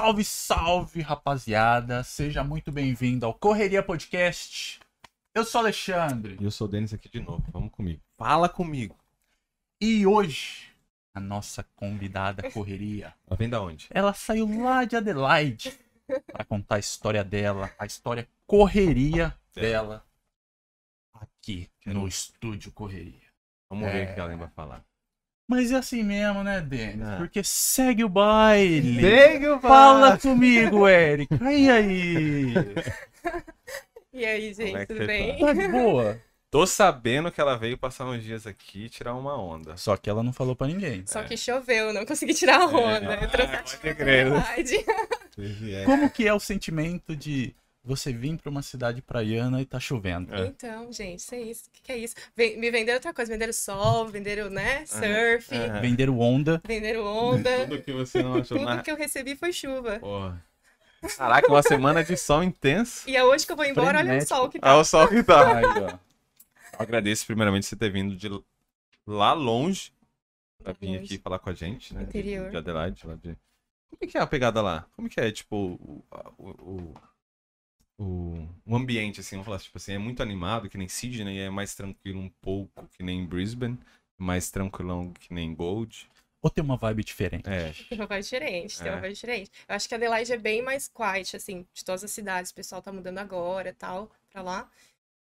Salve, salve, rapaziada! Seja muito bem-vindo ao Correria Podcast. Eu sou Alexandre. E eu sou o Denis aqui de novo. Vamos comigo. Fala comigo. E hoje, a nossa convidada Correria, Ela vem da onde? ela saiu lá de Adelaide para contar a história dela, a história Correria dela, aqui no estúdio Correria. Vamos É. ver o que ela vai falar. Mas é assim mesmo, né, Denis? Ah. Porque segue o baile. Segue Fala comigo, Érica. E aí? E aí, gente, é tudo bem? Tá de boa? Tô sabendo que ela veio passar uns dias aqui e tirar uma onda. Só que ela não falou pra ninguém. Só que choveu, não consegui tirar a onda. É. eu trouxe Ah, a verdade. Como que é o sentimento de você vir pra uma cidade praiana e tá chovendo? É. Então, gente, isso é isso. O que, que é isso? Ven- Me venderam outra coisa, venderam sol, venderam, né, surf, É. Venderam onda. venderam onda. Tudo que você não achou Tudo na... que eu recebi foi chuva. Porra. Caraca, uma semana de sol intenso. E é hoje que eu vou embora, olha o Frenético. sol que Ah, tá. o sol que tá. Aí, ó. Eu agradeço primeiramente você ter vindo de lá longe pra vir Longe. aqui falar com a gente, né? Interior. De Adelaide. Lá de... Como é que é a pegada lá? Como que é, tipo, o, o, o, o, o ambiente, assim, vamos falar, tipo assim, é muito animado, que nem Sydney, é mais tranquilo um pouco, que nem Brisbane, mais tranquilão que nem Gold. Ou tem uma vibe diferente? É, Tem uma vibe diferente, tem É. uma vibe diferente. Eu acho que a Adelaide é bem mais quiet, assim, de todas as cidades. O pessoal tá mudando agora e tal, pra lá.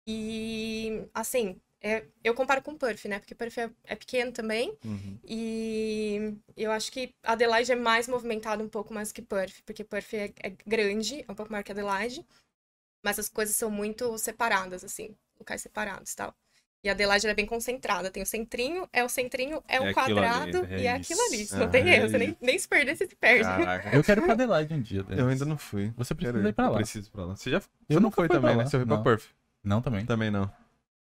E, assim, é- eu comparo com Perth, né? Porque Perth é, é pequeno também. uhum. E eu acho que Adelaide é mais movimentado um pouco mais que Perth, porque Perth é, é grande, é um pouco maior que Adelaide, mas as coisas são muito separadas, assim, locais separados e tal. E Adelaide ela é bem concentrada, tem o centrinho, é o centrinho, é um É ali, quadrado é e é isso. aquilo ali. Ah, não tem é erro, você nem, nem se perder, você se perde. Caraca. Eu quero ir pra Adelaide um dia. Denis. Eu ainda não fui. Você precisa Quero ir pra Eu lá. preciso ir pra lá. Você já você Eu não foi também, né? Você foi pra Não. Perth? Não, também. Também não.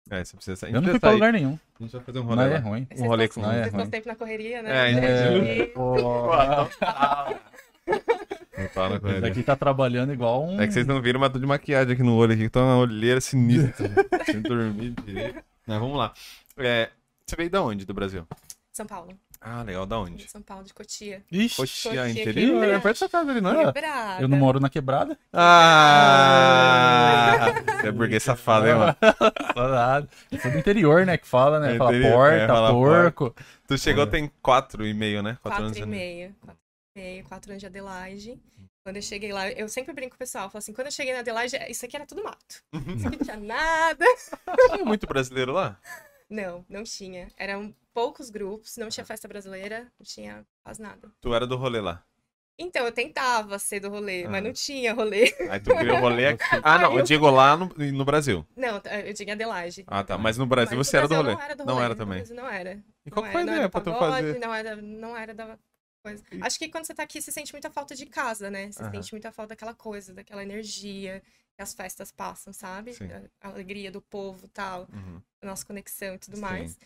É, você precisa sair. Eu não fui pra lugar nenhum. A gente vai fazer um Não rolê é lá. ruim. Vocês Um rolê com- Não é Vocês estão ruim. sempre na correria, É, né? entendi. E- Não fala com Esse ele. daqui tá trabalhando igual um. É que vocês não viram, mas tô de maquiagem aqui no olho aqui, que tá uma olheira sinistra. Sem dormir direito. Mas vamos lá. É, você veio da onde do Brasil? São Paulo. Ah, legal, da onde? São Paulo, de Cotia. Ixi, Coxia Coxia, interior? É perto da sua casa ali, não é? Quebrada. eu não moro na quebrada. Ah! Você é burguês safado, hein, mano? Só nada. Eu sou do interior, né? Que fala, né? É Fala interior, porta, é, fala porco. Tu chegou É. tem quatro e meio, né? Quatro, Quatro anos e e meio. meio. Meio, quatro anos de Adelaide. Quando eu cheguei lá, eu sempre brinco com o pessoal, falo assim, quando eu cheguei na Adelaide, isso aqui era tudo mato. Isso aqui não tinha nada. Tinha muito brasileiro lá? Não, não tinha. Eram poucos grupos, não tinha festa brasileira, não tinha quase nada. Tu era do rolê lá. Então, eu tentava ser do rolê, Ah. mas não tinha rolê. Aí tu criou rolê aqui. Ah, não, eu digo lá no, no Brasil. Não, eu tinha Adelaide. Ah, tá. Mas no Brasil Mas você no era do Brasil rolê. Não era do Não rolê. era no também. Brasil não era. E qual não que foi a era, não ideia era pra tu fazer? Não era, não era da coisa. E- Acho que quando você tá aqui, você sente muita falta de casa, né? Você Aham. sente muita falta daquela coisa, daquela energia que as festas passam, sabe? Sim. A alegria do povo e tal, Uhum. a nossa conexão e tudo Sim. mais.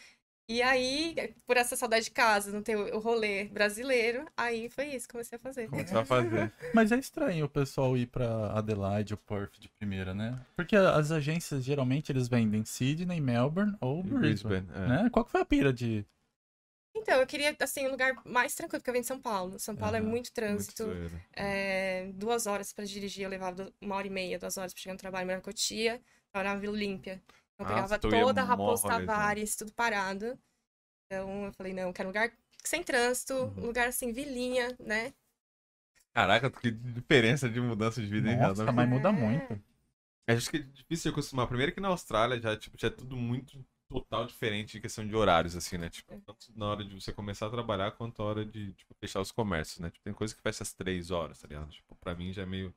E aí, por essa saudade de casa, não ter o rolê brasileiro, aí foi isso que comecei a fazer. Começou a fazer. Mas é estranho o pessoal ir pra Adelaide ou Perth de primeira, né? Porque as agências geralmente eles vendem Sydney, Melbourne ou Brisbane. Brisbane, é. Né? Qual que foi a pira de. Então, eu queria, assim, um lugar mais tranquilo, porque eu venho de São Paulo. São Paulo é Aham, muito Muito trânsito. zoeiro. É, duas horas pra dirigir, eu levava uma hora e meia, duas horas pra chegar no trabalho, em Cotia, trabalhava na Vila Olímpia. Então, eu Nossa, pegava toda a Raposo rolezão. Tavares, tudo parado. Então, eu falei, não, eu quero um lugar sem trânsito, Uhum. um lugar assim, vilinha, né? Caraca, que diferença de mudança de vida em Nossa, cada mas É. muda muito. Acho que é difícil de acostumar. Primeiro que na Austrália já, tipo, já é tudo muito total diferente em questão de horários, assim, né? Tipo, tanto na hora de você começar a trabalhar quanto na hora de tipo, fechar os comércios, né? Tipo, tem coisa que fecha às três horas, tá ligado? Tipo, pra mim já é meio.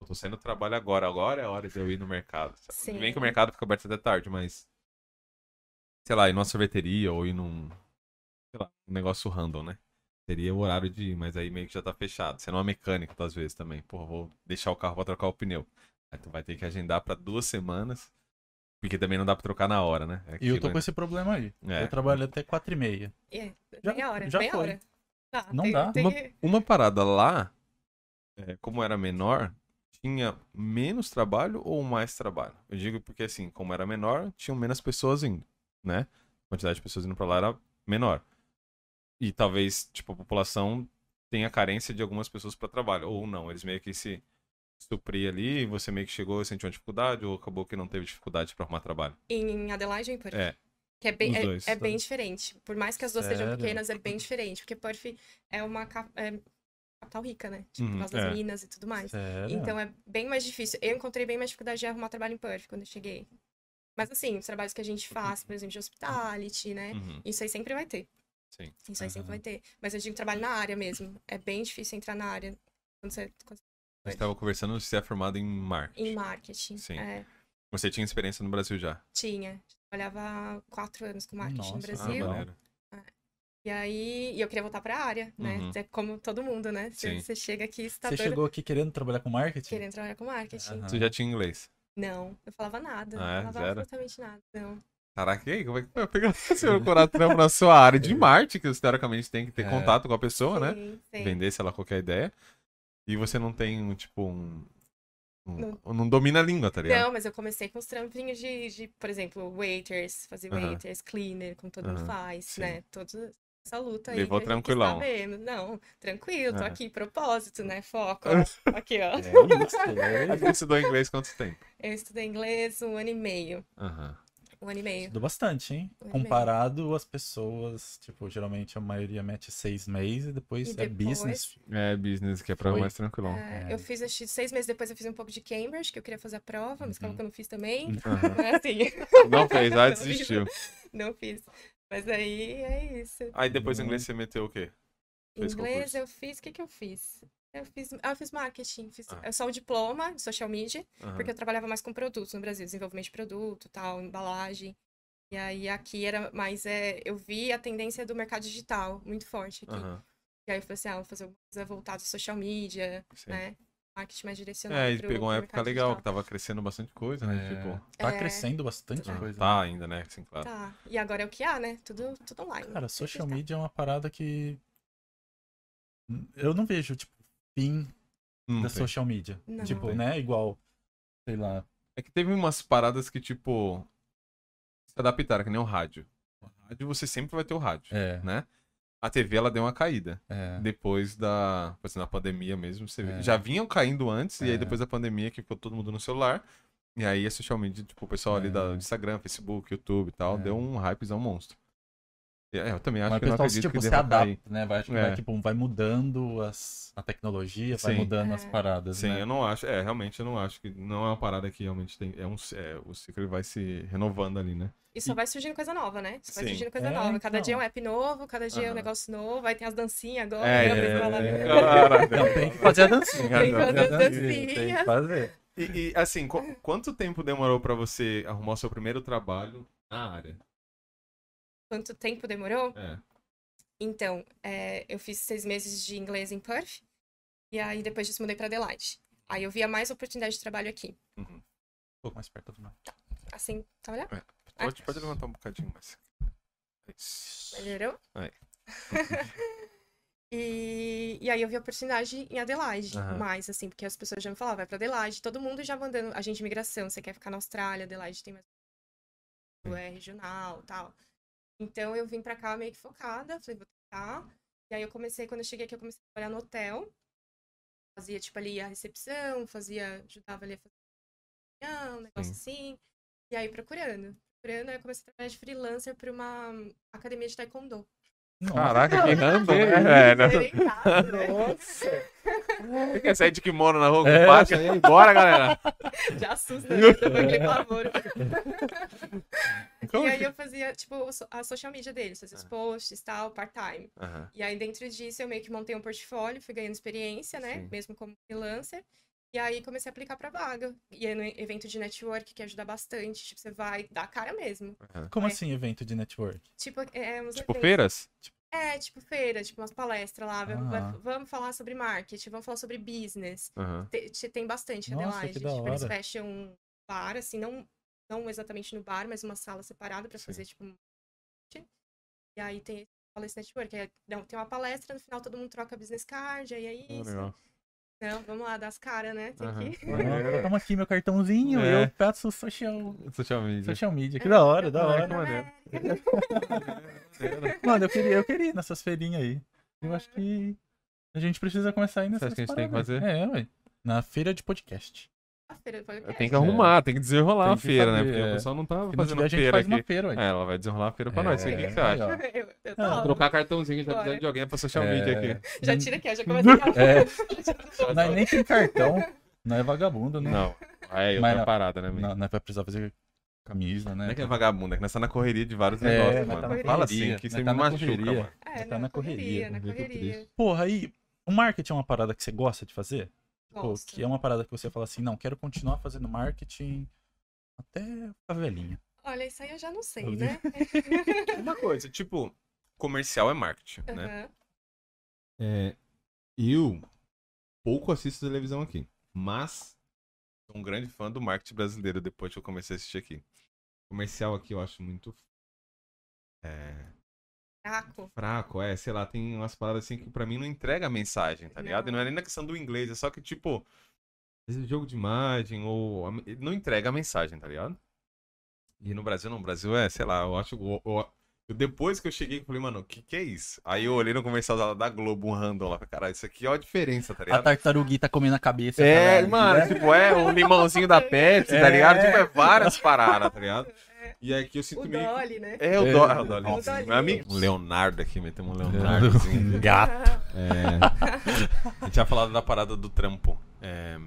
Eu tô saindo do trabalho agora, agora é a hora de eu ir no mercado. Sabe? Bem que o mercado fica aberto até tarde, mas. Sei lá, ir numa sorveteria ou ir num. Sei lá, um negócio random, né? Seria o horário de ir, mas aí meio que já tá fechado. Você não é mecânico, às vezes também. Porra, vou deixar o carro pra trocar o pneu. Aí tu vai ter que agendar pra duas semanas. Porque também não dá pra trocar na hora, né? É E eu tô né? com esse problema aí. É. Eu trabalho até quatro e meia. É, Já- meia hora, já meia foi. hora. Tá, Não tem- dá. tem Uma, uma parada lá, é, como era menor, tinha menos trabalho ou mais trabalho? Eu digo porque, assim, como era menor, tinham menos pessoas indo, né? A quantidade de pessoas indo pra lá era menor. E talvez, tipo, a população tem a carência de algumas pessoas para trabalho. Ou não, eles meio que se suprir ali, e você meio que chegou e sentiu uma dificuldade, ou acabou que não teve dificuldade para arrumar trabalho. Em Adelaide ou em Perth? É. Que é bem, Os é- dois. é, bem diferente. Por mais que as duas sejam Sério? pequenas, é bem diferente. Porque Perth é uma é capital rica, né? Tipo, Uhum, por causa das é. minas e tudo mais. Sério? Então é bem mais difícil. Eu encontrei bem mais dificuldade de arrumar trabalho em Perth quando eu cheguei. Mas assim, os trabalhos que a gente faz, por exemplo, de hospitality, né? Uhum, Isso aí sempre vai ter. sim. Isso aí sempre Aham. vai ter. Mas eu digo trabalho na área mesmo. É bem difícil entrar na área quando você, quando A gente tava conversando, você é formado em marketing. em marketing. Sim. É, Você tinha experiência no Brasil já. tinha. Trabalhava há quatro anos com marketing no Nossa, Ah, Brasil. legal. maneiro. E aí, e eu queria voltar pra área, né? Uhum. É como todo mundo, né? Você, Sim. você chega aqui, você tá Você doido, chegou aqui querendo trabalhar com marketing? querendo trabalhar com marketing. Aham. Você já tinha inglês. Não, eu falava nada. Ah, é? não falava Zero? absolutamente nada. Não. Caraca, e aí, como é que foi pegar seu procurar trampo na sua área de marketing, que você teoricamente tem que ter É. contato com a pessoa, né? Sim, sim. Vender, sei lá, qualquer ideia. E você não tem, um, tipo, um. um- Não. não domina a língua, tá ligado? Não, mas eu comecei com os trampinhos de, de por exemplo, waiters, fazer waiters, cleaner, como todo mundo faz, sim. né? Toda essa luta aí. Levou tranquilão. Tá vendo. Não, tranquilo, tô É. aqui, propósito, né? Foco. aqui, ó. É isso, é. Você estudou inglês quanto tempo? Eu estudei inglês um ano e meio. Aham. Um ano e meio. Estudou bastante, hein? Foi Comparado às pessoas, tipo, geralmente a maioria mete seis meses e depois, E é depois- business. É business, que é pra Foi. mais tranquilão. É, É. Eu fiz, acho seis meses depois, eu fiz um pouco de Cambridge, que eu queria fazer a prova, mas acabou Uhum. que eu não fiz também. Não é assim. Não fez, ah, Não desistiu. Não fiz. Mas aí é isso. Aí depois em Uhum. inglês você meteu o quê? Fez Inglês concurso. eu fiz, o que que eu fiz? Eu fiz, ah, eu fiz marketing, fiz Ah. é só o diploma de social media, Aham. porque eu trabalhava mais com produtos no Brasil, desenvolvimento de produto, tal, embalagem. E aí aqui era mais, é, eu vi a tendência do mercado digital muito forte aqui. Aham. E aí eu falei assim, ah, vou fazer alguma coisa voltada ao social media, Sim. né? Marketing mais direcionado É, e pro- pegou uma época mercado legal, que digital. tava crescendo bastante coisa, né? É, Tipo, tá É. crescendo bastante ah, coisa. tá ainda, né? Assim, claro. Tá. E agora é o que há, né? Tudo, tudo online. Cara, que social media é uma parada que. Eu não vejo, tipo, Não da sei. social media. Não. Tipo, né? Igual, sei lá. É que teve umas paradas que, tipo, se adaptaram, que nem o rádio. O rádio, você sempre vai ter o rádio, É, né? A TV, ela deu uma caída. é. Depois da, exemplo, na pandemia mesmo, você vê- É. já vinham caindo antes, e aí É. depois da pandemia que ficou todo mundo no celular. E aí a social media, tipo, o pessoal ali da, É. do Instagram, Facebook, YouTube e tal, É. deu um hypezão monstro. E, é, eu também acho Mas que o não pessoal, acredito tipo, que se deva adapta, cair. né? Vai, acho que É. vai, tipo, vai mudando as, a tecnologia, vai Sim. mudando as É. paradas, Sim, né? eu não acho. É, realmente eu não acho que. Não é uma parada que realmente tem. É um, é, o ciclo vai se renovando ali, né? E só vai surgindo coisa nova, né? Só vai Sim. surgindo coisa É, nova. Cada então. dia é um app novo, cada dia é um negócio novo, aí tem as dancinhas agora. É, é, é. Caraca. Não, tem que fazer a dancinha. Tem que fazer as Tem que fazer. E, e, assim, qu- quanto tempo demorou pra você arrumar o seu primeiro trabalho na área? Quanto tempo demorou? É. Então, é, eu fiz seis meses de inglês em Perth, e aí depois disso mudei pra Adelaide. Aí eu via mais oportunidade de trabalho aqui. Uhum. Um pouco mais perto do mar. Assim, tá olhando? Pode, pode levantar um bocadinho mais. Isso. Melhorou? Aí. e, e aí eu vi a oportunidade em Adelaide, Aham. mais assim, porque as pessoas já me falavam, vai pra Adelaide, todo mundo já mandando, a gente de imigração, você quer ficar na Austrália, Adelaide tem mais é regional tal. Então eu vim pra cá meio que focada, falei, vou tentar. E aí eu comecei, quando eu cheguei aqui, eu comecei a trabalhar no hotel. Fazia, tipo, ali a recepção, fazia, ajudava ali a fazer um negócio assim. E aí procurando. Procurando, aí eu comecei a trabalhar de freelancer pra uma academia de taekwondo. Nossa, Caraca, que random, É, né? É, né? Né? Nossa. Quer sair de kimono na rua com É. E aí, bora, galera. Já assusta, né? Depois aquele pavor. E aí eu fazia, tipo, a social media deles, fazia os Ah. posts, tal, part-time. E aí, dentro disso, eu meio que montei um portfólio, fui ganhando experiência, né? Sim. Mesmo como freelancer. E aí, comecei a aplicar pra vaga. E aí, no evento de network, que ajuda bastante. Tipo, você vai dar a cara mesmo. Como É. assim, evento de network? Tipo, é uns Tipo eventos- feiras? É, tipo feira, tipo umas palestras lá. Ah. Vamos falar sobre marketing, vamos falar sobre business. Aham. Te- te- Tem bastante Nossa, Adelaide. Tipo, eles hora. fecham um bar, assim, não, não exatamente no bar, mas uma sala separada pra Sim. fazer, tipo. E aí tem esse network. Aí, não, tem uma palestra, no final todo mundo troca business card, aí é Ah, isso. legal. Não, vamos lá, das caras, né? Tem Aham. que... Toma aqui meu cartãozinho, É. eu peço social, Social media. social media. Que da hora, da É, hora. maneiro. Mano, eu queria, eu queria ir nessas feirinhas aí. Eu acho que A gente precisa começar aí nessas acha que a gente tem que paradas. fazer? É, ué. Na feira de podcast. Feira do podcast. Tem que arrumar, tem que desenrolar Tem a que feira, né? Porque é. o pessoal não tá não fazendo tiver, a gente feira faz aqui. uma feira, ué. É, ela vai desenrolar a feira pra nós. O que, que você É, acha? Eu, eu tô Ah. Trocar cartãozinho, a gente tá Bora. precisando de alguém pra social É. media aqui. Já tira aqui, ó, já começa a É. Nós nem tem cartão. Não é vagabundo, né? Não. Aí é Mas não. parada, né? Não, nós vai precisar fazer camisa, né? Não é que é vagabundo, é que nós tá na correria de vários É, negócios, tá mano. Fala correria, assim, que você tá me machuca, mano. É, tá na correria, na eu correria. Porra, aí, o marketing é uma parada que você gosta de fazer? Pô, Gosto. que é uma parada que você fala assim, não, quero continuar fazendo marketing até ficar velhinha. Olha, isso aí eu já não sei, Eu né? Uma coisa, tipo, comercial é marketing, né? Aham. É, eu pouco assisto televisão aqui, mas sou um grande fã do marketing brasileiro depois que eu comecei a assistir aqui. Comercial aqui eu acho muito é, Fraco. fraco, é, sei lá, tem umas palavras assim que pra mim não entrega a mensagem, tá ligado? E não é nem na questão do inglês, é só que, tipo, vezes jogo de imagem ou. Não entrega a mensagem, tá ligado? E no Brasil não, no Brasil é, sei lá, eu acho. eu- eu- eu- depois que eu cheguei, eu falei, mano, o que que é isso? Aí eu olhei no comercial da, da Globo, um random lá, caralho, isso aqui é a diferença, tá A ligado? tartaruguita comendo a cabeça. É, caralho, mano, né? tipo, é o limãozinho da Pepsi, tá É. ligado? Tipo, é várias paradas, tá ligado? E aqui eu sinto O meio. que- Dolly, né? É, o É, Dolly. É, o o Dolly. Dolly. Meu amigo. Um Leonardo aqui, metemos um Leonardozinho. Gato. É. A gente tinha falado da parada do trampo. É,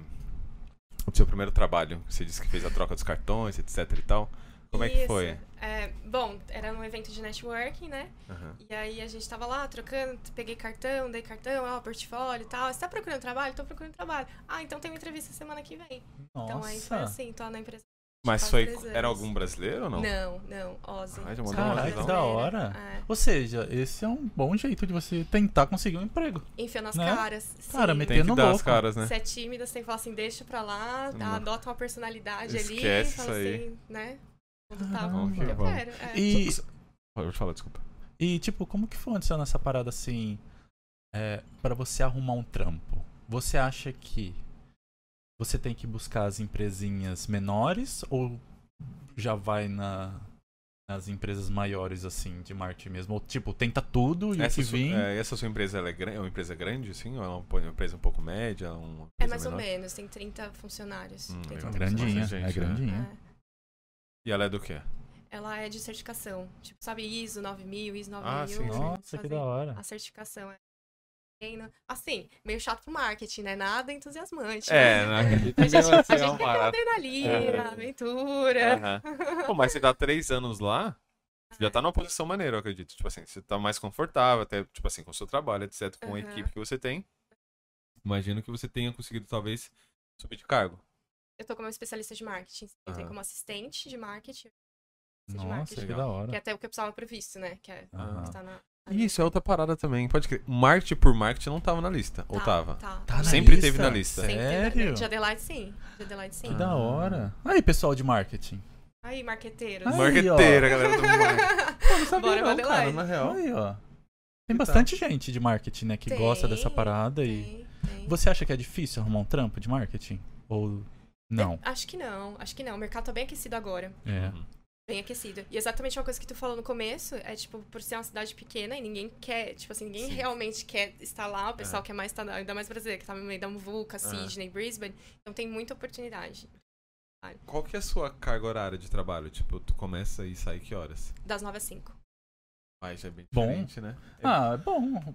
O seu primeiro trabalho. Você disse que fez a troca dos cartões, etc e tal. Como é que Isso. foi? É, bom, era um evento de networking, né? Aham. E aí a gente tava lá trocando, peguei cartão, dei cartão, ó, portfólio e tal. Você tá procurando trabalho? Tô procurando trabalho. Ah, então tem uma entrevista semana que vem. Então aí foi Nossa. assim, tô na empresa. Mas foi. Era algum brasileiro ou não? Não, não, Ozzy. Ai, já mandou uma que da hora. É. Ou seja, esse é um bom jeito de você tentar conseguir um emprego. Enfia nas Né? caras. Cara, sim. meteu- Tem que Metendo dar as louco. caras, né? Se é tímida, você tem que falar assim, deixa pra lá, Não. adota uma personalidade Esquece ali, fala isso aí. assim, né? Quando tá, Caramba. vamos, eu Bom. quero. É. E, Pode falar, desculpa. e, tipo, como que funciona essa parada assim, é, para você arrumar um trampo? Você acha que você tem que buscar as empresinhas menores ou já vai na, nas empresas maiores, assim, de marketing mesmo? Ou, tipo, tenta tudo e o Essa, que vir... é, essa sua empresa ela é, é uma empresa grande, sim? Ou é uma uma empresa um pouco média? Uma É mais ou menor? menos, tem 30 funcionários. Hum, tem é 30 grandinha, Gente, é né? grandinha. É. E ela é do quê? Ela é de certificação. Tipo, sabe, ISO 9000, ISO 9000. Ah, sim, sim. Nossa, que da hora. A certificação é. Assim, meio chato pro marketing, né? Nada entusiasmante. É, né? né? A gente, a gente é quer parada. adrenalina, É. aventura. Aham. Pô, mas você dá três anos lá, você já tá numa posição maneira, eu acredito. Tipo assim, você tá mais confortável, até, tipo assim, com o seu trabalho, etc., com a Aham. equipe que você tem. Imagino que você tenha conseguido, talvez, subir de cargo. Eu tô como especialista de marketing. Eu tenho Aham. como assistente de marketing. de Nossa, marketing, que da Que hora. é até o que eu precisava pro visto, né? Que é Aham. que tá na. Isso, é outra parada também. Pode crer. Marketing por marketing não tava na lista. Ou Tá, tava? Tá, Tá na Sempre lista? teve na lista. Sempre teve na- Sério? De Adelaide, sim. De Adelaide, sim. Que da hora. Aí, pessoal de marketing. Aí, marqueteiros. Aí, ó. Marqueteira, galera do marketing. Pô, não sabia Bora, não, Adelaide. cara. Na real. Aí, ó. Tem bastante gente de marketing, né, que Tem, gosta dessa parada e... Tem, tem. Você acha que é difícil arrumar um trampo de marketing? Ou não? Acho que não, acho que não. O mercado tá bem aquecido agora. É. Bem aquecido. E exatamente uma coisa que tu falou no começo é, tipo, por ser uma cidade pequena e ninguém quer, tipo assim, ninguém Sim. realmente quer estar lá. O pessoal É. quer mais estar, ainda mais brasileiro, que tá no meio da Muvuca, Sydney, Brisbane. Então tem muita oportunidade. Qual que é a sua carga horária de trabalho? Tipo, tu começa e sai que horas? Das 9 às 5. Ai, já é bem Bom. diferente, né? Ah, é bom.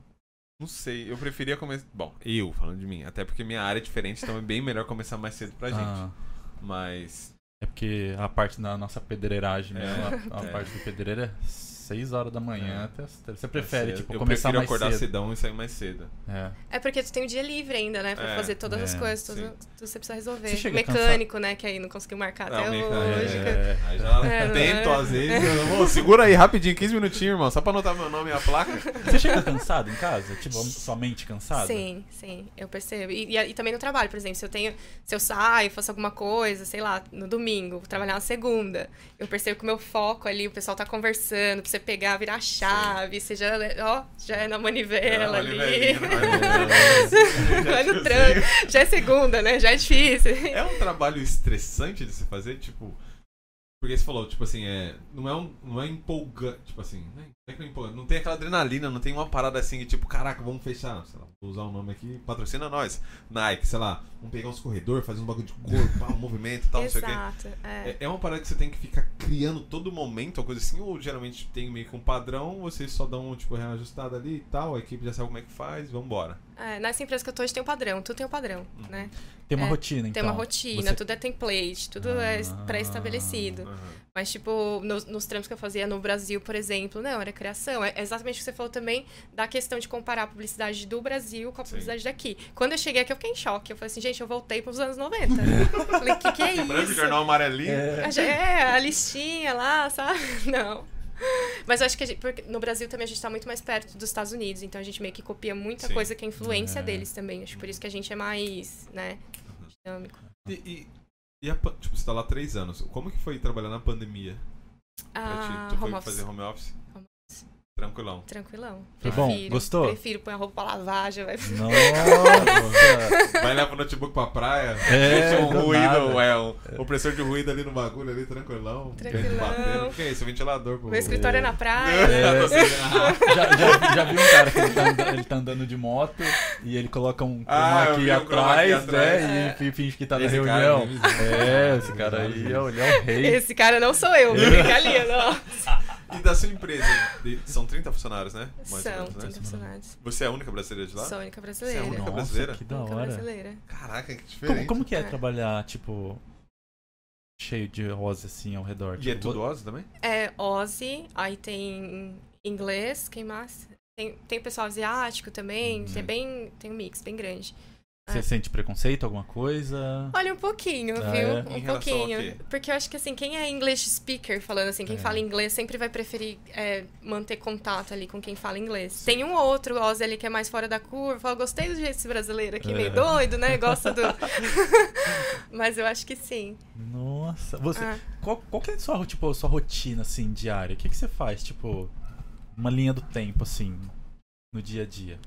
Não sei, eu preferia começar. Bom, eu falando de mim, até porque minha área é diferente, então é bem melhor começar mais cedo pra gente. Ah, Mas. É porque a parte da nossa pedreiragem É, mesmo, a, a é. parte do pedreiro é 6 horas da manhã É. até as três. Você prefere, mais cedo. tipo, eu começar prefiro mais acordar cedo. cedão e sair mais cedo. É. É porque tu tem o dia livre ainda, né? Pra É, fazer todas as é, coisas, tudo, tudo você precisa resolver. Você chega Mecânico, né? Que aí não conseguiu marcar Não, até hoje. É. Aí já É, tento, é. às vezes. eu vou, segura aí rapidinho, 15 minutinhos, irmão, só pra anotar meu nome e a placa. Você chega cansado em casa? Tipo, sua mente cansada? Sim, sim, eu percebo. E, e, e também no trabalho, por exemplo, se eu tenho, se eu saio, faço alguma coisa, sei lá, no domingo, vou trabalhar na segunda, eu percebo que o meu foco ali, o pessoal tá conversando, você pegar, virar chave, você já, ó, já é na manivela ali. Vai no tranco. Já é segunda, né? Já é difícil. É um trabalho estressante de se fazer, tipo. Porque você falou, tipo assim, é. Não é, um, não é empolgante. Tipo assim, é É que, pô, Não tem aquela adrenalina, não tem uma parada assim que tipo, caraca, vamos fechar. Sei lá, vou usar o nome aqui, patrocina nós. Nike, sei lá, vamos pegar uns corredores, fazer um bagulho de cor, pá, um movimento e tal, não sei o quê. Exato. É. É, é uma parada que você tem que ficar criando todo momento, uma coisa assim, ou geralmente tem meio que um padrão, vocês só dão um tipo reajustado ali e tal, a equipe já sabe como é que faz, vambora. É, nessa empresa que eu tô hoje tem um padrão, tudo tem um padrão, né? Tem uma É, rotina, então. Tem uma rotina, Você- tudo é template, tudo é Ah. pré-estabelecido. Aham. Mas, tipo, nos, nos trampos que eu fazia no Brasil, por exemplo, não, era criação. É exatamente o que você falou também da questão de comparar a publicidade do Brasil com a Sim. publicidade daqui. Quando eu cheguei aqui, eu fiquei em choque. Eu falei assim, gente, eu voltei pros anos 90. falei, o que, que é Branco, isso? jornal amarelinho. É. É, a listinha lá, sabe? Não. Mas eu acho que a gente- porque no Brasil também a gente tá muito mais perto dos Estados Unidos, então a gente meio que copia muita Sim. coisa que é influência É. deles também. Acho que por isso que a gente é mais, né, dinâmico. E, e, e a, tipo, você tá lá há três anos. Como que foi trabalhar na pandemia? Pra Ah, ti? Tu foi home office. fazer home office? Home Tranquilão. Tranquilão. Foi bom? Prefiro, Gostou? Prefiro pôr a roupa pra lavar, já vai. Nossa! Vai levar o notebook pra praia, É, deixa um do ruído, nada. é, um opressor de ruído ali no bagulho, ali, tranquilão. Tranquilão. batendo. O que é isso? Ventilador, pô. Meu escritório é na praia. É. Sem- já, já, já vi um cara que ele tá, andando, ele tá andando de moto e ele coloca um Ah, um chroma key atrás, atrás. né? E finge que tá na Esse reunião. é bizarro. É, esse cara aí é o, é rei. Esse cara não sou eu? Fica ali, não. E da sua empresa? de- são 30 funcionários, né? Mais ou São, menos, né? 30 funcionários. Você é a única brasileira de lá? Sou a única Você é a brasileira. única Nossa, brasileira? que da única hora. brasileira. Caraca, que diferente. Como, como que é É. trabalhar, tipo, cheio de rosa assim ao redor? E é Tipo, tudo Ozzy também? É Ozzy, aí tem inglês, quem mais? Tem, tem pessoal asiático também, Uhum. tem bem, tem um mix bem grande. Você sente preconceito, alguma coisa? Olha, um pouquinho, Ah, viu? é? Um pouquinho. Porque eu acho que assim, quem é English speaker falando assim, quem É. fala inglês sempre vai preferir é, manter contato ali com quem fala inglês. Tem um ou outro Ozzy ali que é mais fora da curva, fala, gostei do jeito desse brasileiro aqui, É. meio doido, né? Gosta do. Mas eu acho que sim. Nossa, você, Ah. qual, qual que é a sua, tipo, a sua rotina, assim, diária? O que, que você faz, tipo, uma linha do tempo, assim, no dia a dia?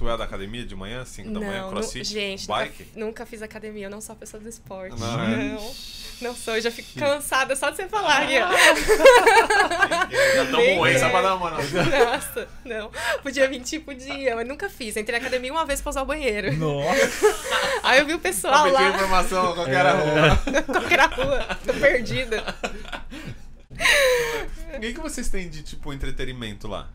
Tu é da academia de manhã, 5 da manhã, Não, crossfit, gente, nunca, bike? nunca fiz academia, eu não sou a pessoa do esporte. Não, é? Não, não sou, eu já fico cansada só de você falar ó. Já grande. pra dar uma... Nossa, não. Podia vir tipo dia, mas nunca fiz. Entrei na academia uma vez pra usar o banheiro. Nossa! Aí eu vi o pessoal lá, informação a qualquer É. rua. qualquer rua, tô perdida. O que, que vocês têm de, tipo, entretenimento lá?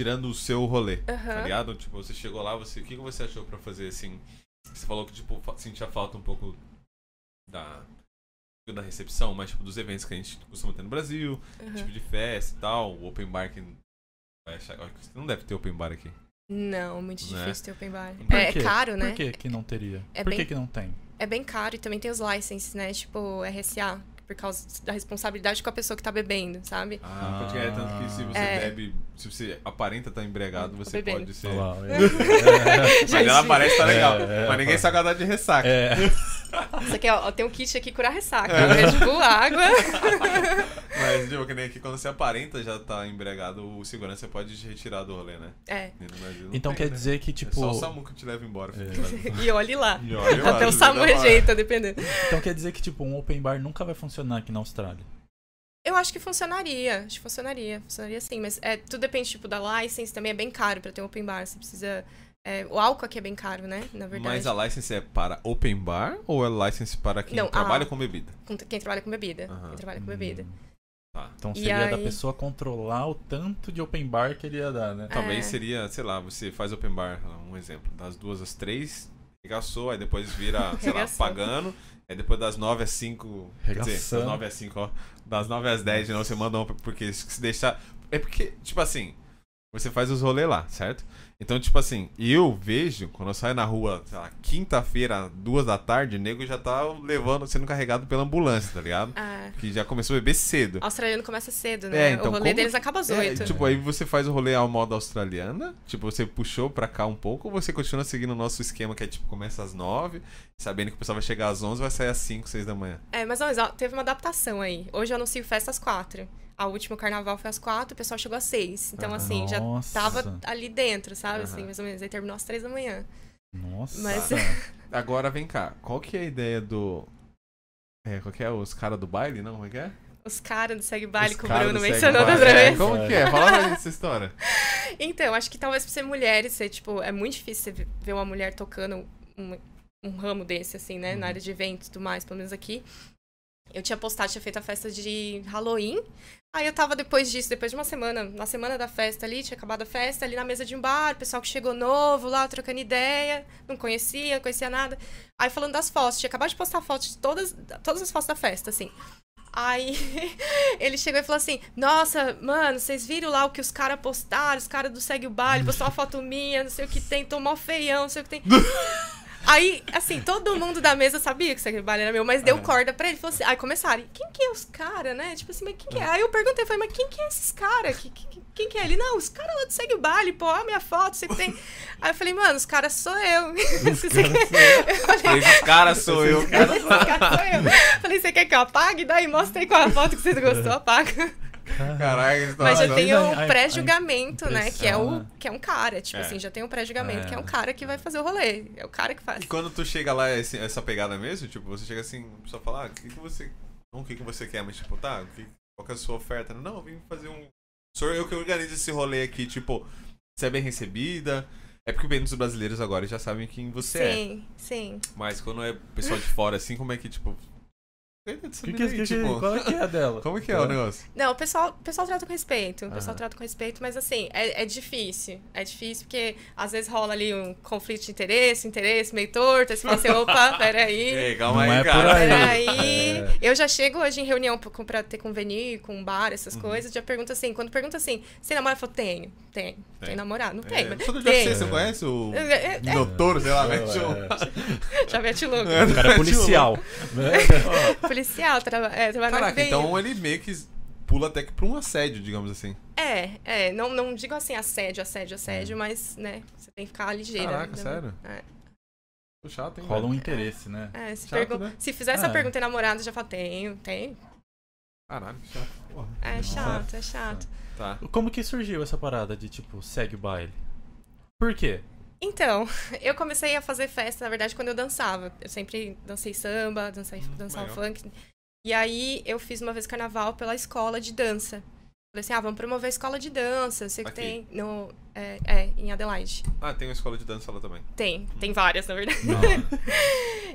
Tirando o seu rolê, tá Aham. ligado? Tipo, você chegou lá, você, o que, que você achou pra fazer, assim? Você falou que, tipo, sentia falta um pouco da, da recepção, mas, tipo, dos eventos que a gente costuma ter no Brasil, Aham. tipo de festa e tal, o open bar que... não deve ter open bar aqui. Não, muito Né? difícil ter open bar. É, é caro, né? Por que que não teria? É Por que bem- que não tem? É bem caro e também tem os licenses, né? Tipo, RSA, por causa da responsabilidade com a pessoa que tá bebendo, sabe? Ah, porque é tanto que se você É. bebe, se você aparenta estar embriagado, você bebendo. pode ser... É. Mas ela parece tá legal, É, é, mas ninguém é. sabe a de ressaca. É, Isso aqui, ó, tem um kit aqui curar ressaca. É. Red Bull, água. Mas, tipo, que nem aqui, quando você aparenta já tá embriagado, o segurança pode te retirar do rolê, né? É. Então tem, quer né? dizer que, É tipo. só o Samu que te leva embora. É. E olhe lá. E olha lá, Até o Samu rejeita, dependendo. Então quer dizer que, tipo, um open bar nunca vai funcionar aqui na Austrália. Eu acho que funcionaria. Acho que funcionaria. Funcionaria sim, mas é, tudo depende, tipo, da license. Também é bem caro pra ter um open bar. Você precisa... é, o álcool aqui é bem caro, né? Na verdade. Mas a license é para open bar ou é license para quem Não, trabalha a- com bebida? Quem trabalha com bebida. Aham. Quem trabalha com bebida. Hum. Tá. Então seria da aí- pessoa controlar o tanto de open bar que ele ia dar, né? Talvez É. seria, sei lá, você faz open bar, um exemplo, das duas às três, regaçou, aí depois vira, sei lá, pagando, aí depois das nove às cinco, quer dizer, das Regaçando. nove às cinco, ó, das nove às dez, não, você manda um, porque se deixar, é porque, tipo assim, você faz os rolês lá, certo? Então, tipo assim, eu vejo, quando eu saio na rua, sei lá, quinta-feira, duas da tarde, o nego já tá levando, sendo carregado pela ambulância, tá ligado? Ah, Que já começou a beber cedo. australiano começa cedo, né? É, então, o rolê como- deles acaba às É, oito. tipo, aí você faz o rolê ao modo australiana, tipo, você puxou pra cá um pouco, ou você continua seguindo o nosso esquema que é tipo, começa às nove, sabendo que o pessoal vai chegar às onze vai sair às cinco, seis da manhã. É, mas não, mas, ó, teve uma adaptação aí. Hoje eu anuncio festa às quatro. A última carnaval foi às quatro, o pessoal chegou às seis. Então, Aham. assim, já Nossa. tava ali dentro, sabe? Assim, Aham. mais ou menos. Aí terminou às três da manhã. Nossa. Mas- Agora vem cá, qual que é a ideia do. É, qual que é os caras do baile, não? Como é que é? os caras do Segue Baile Os que o Bruno mencionou da outra É, vez. Como que é? Fala pra gente essa história. Então, acho que talvez por ser mulher e ser, tipo, é muito difícil você ver uma mulher tocando um, um ramo desse, assim, né? Na área de eventos e tudo mais, pelo menos aqui. Eu tinha postado, tinha feito a festa de Halloween. Aí eu tava depois disso, depois de uma semana, na semana da festa ali, tinha acabado a festa, ali na mesa de um bar, o pessoal que chegou novo lá, trocando ideia, não conhecia, não conhecia nada. Aí falando das fotos, tinha acabado de postar fotos de todas, todas as fotos da festa, assim. Aí ele chegou e falou assim: Nossa, mano, vocês viram lá o que os caras postaram? Os caras do Segue o Baile, postou uma foto minha, não sei o que tem, mó feião, não sei o que tem. Aí, assim, todo mundo da mesa sabia que o Baile era meu, mas deu Aham. corda pra ele. Falou assim: Aí começaram, quem que é os caras, né? Tipo assim, mas quem que é? Aí eu perguntei, falei, mas quem que é esses caras? Que, que- quem que é? Ele, não, os caras lá do Segue o Baile, pô, a minha foto, você tem. Aí eu falei, mano, os caras sou eu. Falei, Esse cara sou eu. esse cara sou eu. Falei, você quer que eu apague? Daí mostra aí qual é a foto que você gostou, apaga. Caraca, esse Mas já tem o pré-julgamento, né? Que é, o, né? que é um cara, tipo É. assim, já tem o pré-julgamento, É. que é um cara que vai fazer o rolê. É o cara que faz. E quando tu chega lá, esse- essa pegada mesmo, tipo, você chega assim, a pessoa fala, ah, o que, que você. Não o que, que você quer, mas tipo, tá, que, qual que é a sua oferta? Não, eu vim fazer um. Sou eu que organizo esse rolê aqui, tipo, você é bem recebida. É porque bem dos brasileiros agora já sabem quem você é. Sim, sim. Mas quando é pessoal de fora, assim, como é que, tipo. Dessa Que que, que, tipo, qual é que é a dela? Como que é o negócio? Não, o pessoal, o pessoal trata com respeito. O pessoal Aham. trata com respeito, mas assim, é, é difícil. É difícil porque às vezes rola ali um conflito de interesse, interesse meio torto. Aí você fala assim, opa, peraí. Ei, calma Não aí, é por cara. aí. Peraí. É. Eu já chego hoje em reunião pra, pra ter convênio com bar, essas Uhum. coisas, já pergunto assim, quando pergunta assim, você namora? Eu falo, tenho, tenho. Tem. Tem namorado? Não É, tem, mas sou do tem. UFC, você conhece o. É, é, é, Doutor, sei lá, É. mete um- já mete louco. O cara é policial. né? Policial, tra é, trabalha Caraca, então ele meio que pula até que pra um assédio, digamos assim. É, é, não, não digo assim assédio, assédio, assédio, mas, né, você tem que ficar ligeira. Hum. Caraca, né? sério? É. Chato, hein? Rola um interesse, né? É, se, Chato, pergun- né? se fizer essa É. pergunta em namorado, eu já falo, tenho, tenho. Caralho, chato. Porra. É chato, é chato. Tá. Como que surgiu essa parada de, tipo, segue o baile? Por quê? Então, eu comecei a fazer festa, na verdade, quando eu dançava. Eu sempre dancei samba, dancei, Hum, dançava legal. funk. E aí, eu fiz uma vez carnaval pela escola de dança. Falei assim, ah, vamos promover a escola de dança. Eu sei que Aqui? tem no... É, é, em Adelaide. Ah, tem uma escola de dança lá também. Tem, tem várias, na verdade.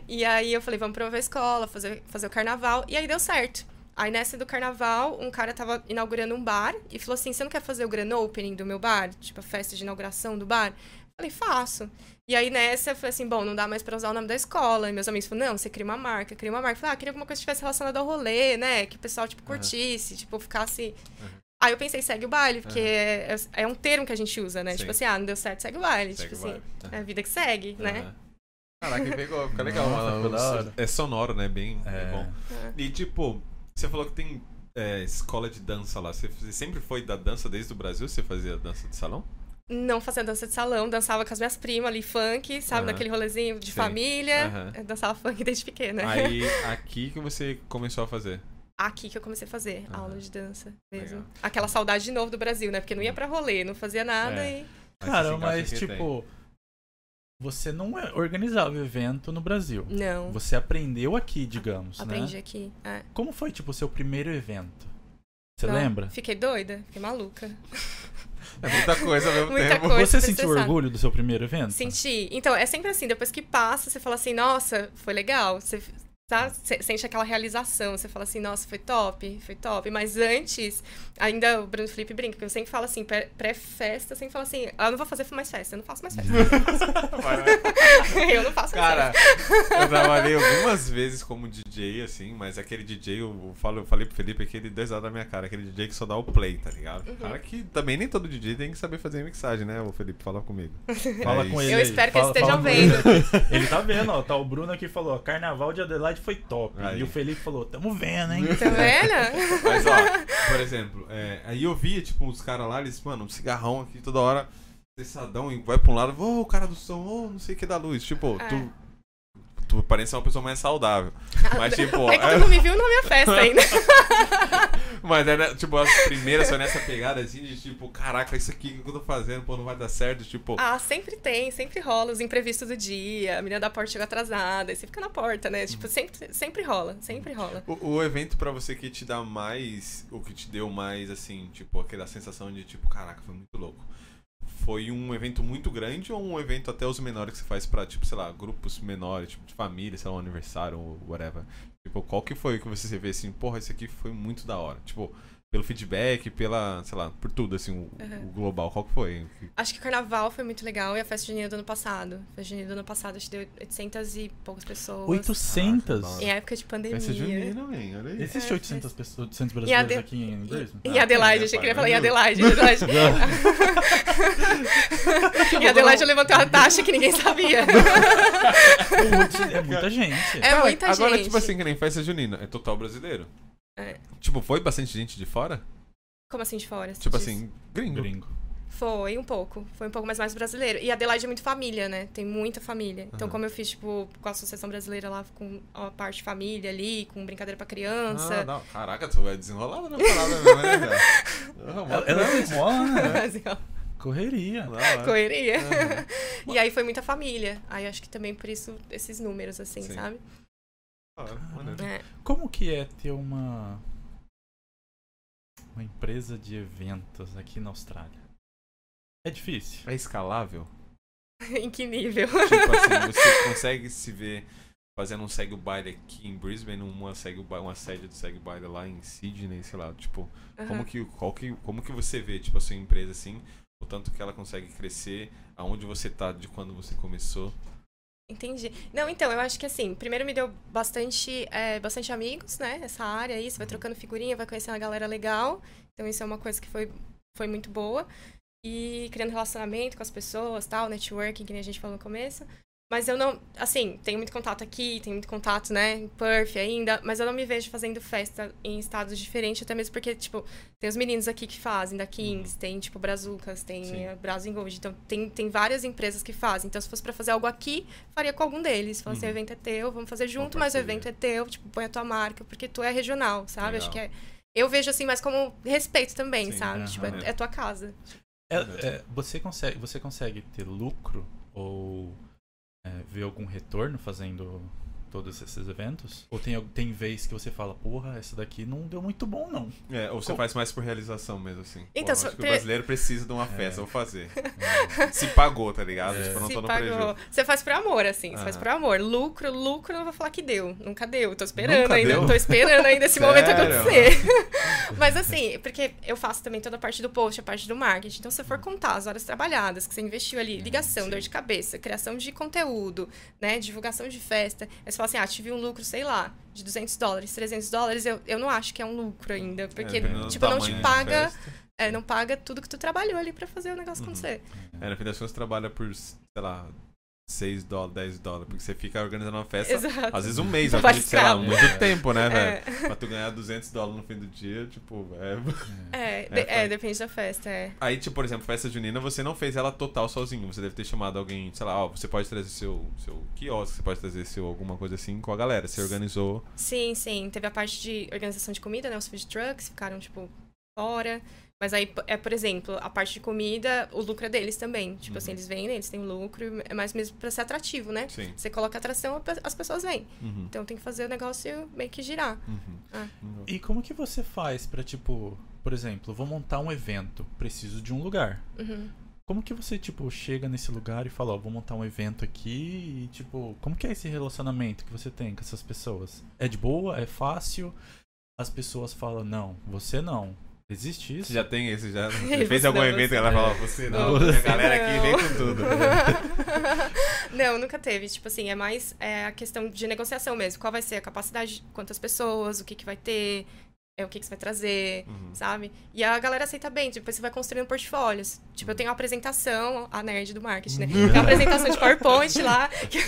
E aí eu falei, vamos promover a escola, fazer, fazer o carnaval. E aí deu certo. Aí nessa do carnaval, um cara tava inaugurando um bar e falou assim: você não quer fazer o grand opening do meu bar? Tipo, a festa de inauguração do bar? Falei, faço. E aí nessa eu falei assim: bom, não dá mais pra usar o nome da escola. E meus amigos falaram: não, você cria uma marca, cria uma marca. Eu falei, ah, queria alguma coisa que estivesse relacionada ao rolê, né? Que o pessoal, tipo, curtisse, tipo, ficasse. Aham. Aí eu pensei, segue o baile, porque Aham. é, é um termo que a gente usa, né? Sim. Tipo assim, ah, não deu certo, segue o baile. Segue tipo o assim, baile. é a vida que segue, né? Caraca, pegou, fica legal. Mano. ficou da hora. É sonoro, né? Bem é. É. bom. É. E tipo, você falou que tem é, escola de dança lá. Você sempre foi da dança desde o Brasil? Você fazia dança de salão? Não fazia dança de salão, dançava com as minhas primas ali, funk, sabe? Aham. Naquele rolezinho de Sim. família. Eu dançava funk desde pequena. Aí, aqui que você começou a fazer. Aqui que eu comecei a fazer Aham. aula de dança mesmo. Legal. Aquela saudade de novo do Brasil, né? Porque não ia pra rolê, não fazia nada É. e. Cara, encaixa mas, quem tem. tipo, você não é- organizava o evento no Brasil. Não. Você aprendeu aqui, digamos, Aprendi né? aqui. É. Como foi, tipo, o seu primeiro evento? Você Então, lembra? Fiquei doida, fiquei maluca. É muita coisa ao mesmo Muita tempo. coisa. Você sentiu orgulho do seu primeiro evento? Senti. Então, é sempre assim, depois que passa, você fala assim, nossa, foi legal. Você tá, sente aquela realização, você fala assim, nossa, foi top, foi top. Mas antes, ainda o Bruno Felipe brinca, que eu sempre falo assim, pré- pré-festa, eu sempre falo assim, ah, eu não vou fazer mais festa, eu não faço mais festa. Eu não faço mais Cara, festa. eu trabalhei algumas vezes como DJ, assim, mas aquele DJ, eu, eu falo, eu falei pro Felipe aquele dois lados da minha cara, aquele DJ que só dá o play, tá ligado? Uhum. Cara que também nem todo DJ tem que saber fazer mixagem, né, o Felipe? Fala comigo. Fala É com ele. Eu aí. espero que Fala- eles estejam vendo. Ele tá vendo, ó. Tá o Bruno aqui falou, ó, Carnaval de Adelaide foi top. Aí. E o Felipe falou, tamo vendo, hein? Tá vendo? Mas, ó, por exemplo, é, aí eu via, tipo, os caras lá, eles, mano, um cigarrão aqui toda hora, cessadão, e vai pra um lado, ô, o cara do som, ô, não sei o que da luz. Tipo, É. tu, tu tu pareça uma pessoa mais saudável. Mas, tipo. É que tu não me viu na minha festa ainda. Mas era, tipo, as primeiras foi nessa pegada assim de tipo, caraca, isso aqui que eu tô fazendo, pô, não vai dar certo. Tipo, Ah, sempre tem, sempre rola os imprevistos do dia, a menina da porta chegou atrasada, aí você fica na porta, né? Tipo, sempre, sempre rola, sempre rola. o, o evento pra você que te dá mais, o que te deu mais, assim, tipo, aquela sensação de tipo, caraca, foi muito louco. Foi um evento muito grande ou um evento até os menores que você faz pra, tipo, sei lá, grupos menores, tipo, de família, sei lá, um aniversário ou whatever? Tipo, qual que foi que você vê assim, porra, esse aqui foi muito da hora? Tipo, pelo feedback, pela, sei lá, por tudo, assim, o, Uhum. o global, qual que foi? Acho que o carnaval foi muito legal e a festa junina do ano passado. A festa junina do ano passado acho que deu 800 e poucas pessoas. 800? Caraca, Em época de pandemia. Festa junina, olha aí. Existe É, 800, pessoas, 800 E a brasileiros de- aqui em Brisbane? Em Adelaide, é, achei que ele ia falar em Adelaide. Adelaide. em Adelaide eu levantei uma taxa que ninguém sabia. É muita gente. É Cara, muita agora, gente. tipo assim, que nem festa junina, é total brasileiro. É. Tipo, foi bastante gente de fora? Como assim de fora? Tipo diz? assim, gringo. Gringo. Foi um pouco. Foi um pouco mais, mais brasileiro. E Adelaide é muito família, né? Tem muita família. Então, Aham. como eu fiz, tipo, com a Associação Brasileira lá, com a parte família ali, com brincadeira pra criança. Ah, não. Caraca, tu é desenrolada na parada mesmo, né, cara? Ela, é boa, né? Correria. Lá, lá. correria. E aí foi muita família. Aí acho que também por isso esses números, assim, Sim. sabe? É. Como que é ter uma uma empresa de eventos aqui na Austrália? É difícil. É escalável? em que nível? Tipo assim, você consegue se ver fazendo um segue o baile aqui em Brisbane, uma segue o ba- uma sede do segue o baile lá em Sydney, sei lá, tipo, como que qual que como que você vê tipo a sua empresa assim, o tanto que ela consegue crescer, aonde você tá de quando você começou? Entendi. Não, então, eu acho que assim, primeiro me deu bastante, é, bastante amigos, né? Essa área aí, você vai trocando figurinha, vai conhecendo a galera legal. Então, isso é uma coisa que foi, foi muito boa. E criando relacionamento com as pessoas, tal, networking, que nem a gente falou no começo. Mas eu não, assim, tenho muito contato aqui, tenho muito contato, né, em Perth ainda, mas eu não me vejo fazendo festa em estados diferentes, até mesmo porque, tipo, tem os meninos aqui que fazem, da Kings, tem, tipo, Brazucas, tem Brasil Gold, então tem, tem várias empresas que fazem. Então, se fosse pra fazer algo aqui, faria com algum deles. Falar assim, o Uhum. evento é teu, vamos fazer junto, mas o evento é teu, tipo, põe a tua marca, porque tu é regional, sabe? Acho que Legal. é... Eu vejo assim, mais como respeito também, Sim, sabe? aham. Tipo, é, é tua casa. É- é, você, consegue, você consegue ter lucro ou é, ver algum retorno fazendo todos esses eventos? Ou tem, tem vez que você fala, porra, essa daqui não deu muito bom, não. É, ou você Como- faz mais por realização mesmo assim. Então, Pô, se- acho que o brasileiro precisa de uma festa, É. vou fazer. Se pagou, tá ligado? É. Tipo, não Se tô no pagou. prejuízo. Você faz por amor, assim. Você faz Aham. por amor. Lucro, lucro, eu não vou falar que deu. Nunca deu. Tô esperando Nunca ainda. deu? Tô esperando ainda esse momento acontecer. Mas assim, porque eu faço também toda a parte do post, a parte do marketing. Então, se você for contar as horas trabalhadas que você investiu ali, ligação, sim. dor de cabeça, criação de conteúdo, né? Divulgação de festa. Aí você fala assim, ah, tive um lucro, sei lá, de 200 dólares, 300 dólares. Eu, eu não acho que é um lucro ainda. Porque, É, dependendo do tipo, não te paga, é, não paga tudo que tu trabalhou ali pra fazer o negócio Uhum. acontecer. É, no fim das contas, trabalha por, sei lá, 6 dólares, 10 dólares. Porque você fica organizando uma festa, Exato. às vezes um mês, às vezes, sei lá, muito tempo, né, velho? É. Pra tu ganhar 200 dólares no fim do dia, tipo, é... É, de- É, é, faz. depende da festa, é. Aí, tipo, por exemplo, festa junina, você não fez ela total sozinho. Você deve ter chamado alguém, sei lá, ó, você pode trazer seu, seu quiosque, você pode trazer seu alguma coisa assim com a galera. Você organizou. Sim, sim. Teve a parte de organização de comida, né? Os food trucks ficaram, tipo, fora. Mas aí, é, por exemplo, a parte de comida, o lucro é deles também. Tipo assim, Uhum. eles vendem, eles têm lucro, é mais mesmo pra ser atrativo, né? Sim. Você coloca atração, as pessoas vêm. Uhum. Então tem que fazer o negócio meio que girar. Uhum. Ah. Uhum. E como que você faz pra, tipo, por exemplo, vou montar um evento, preciso de um lugar. Uhum. Como que você, tipo, chega nesse lugar e fala, ó, vou montar um evento aqui e, tipo, como que é esse relacionamento que você tem com essas pessoas? É de boa? É fácil? As pessoas falam, não, você não. Existe isso? Você já tem esse, já. Você fez algum não, evento você e ela não. fala, você não. Não, a galera aqui vem com tudo. não, nunca teve. Tipo assim, é mais é, a questão de negociação mesmo. Qual vai ser a capacidade, quantas pessoas, o que, que vai ter. É o que, que você vai trazer, Uhum. sabe? E a galera aceita bem, depois você vai construindo portfólios. Tipo, eu tenho uma apresentação, a nerd do marketing, né? Tem uma apresentação de PowerPoint lá, que,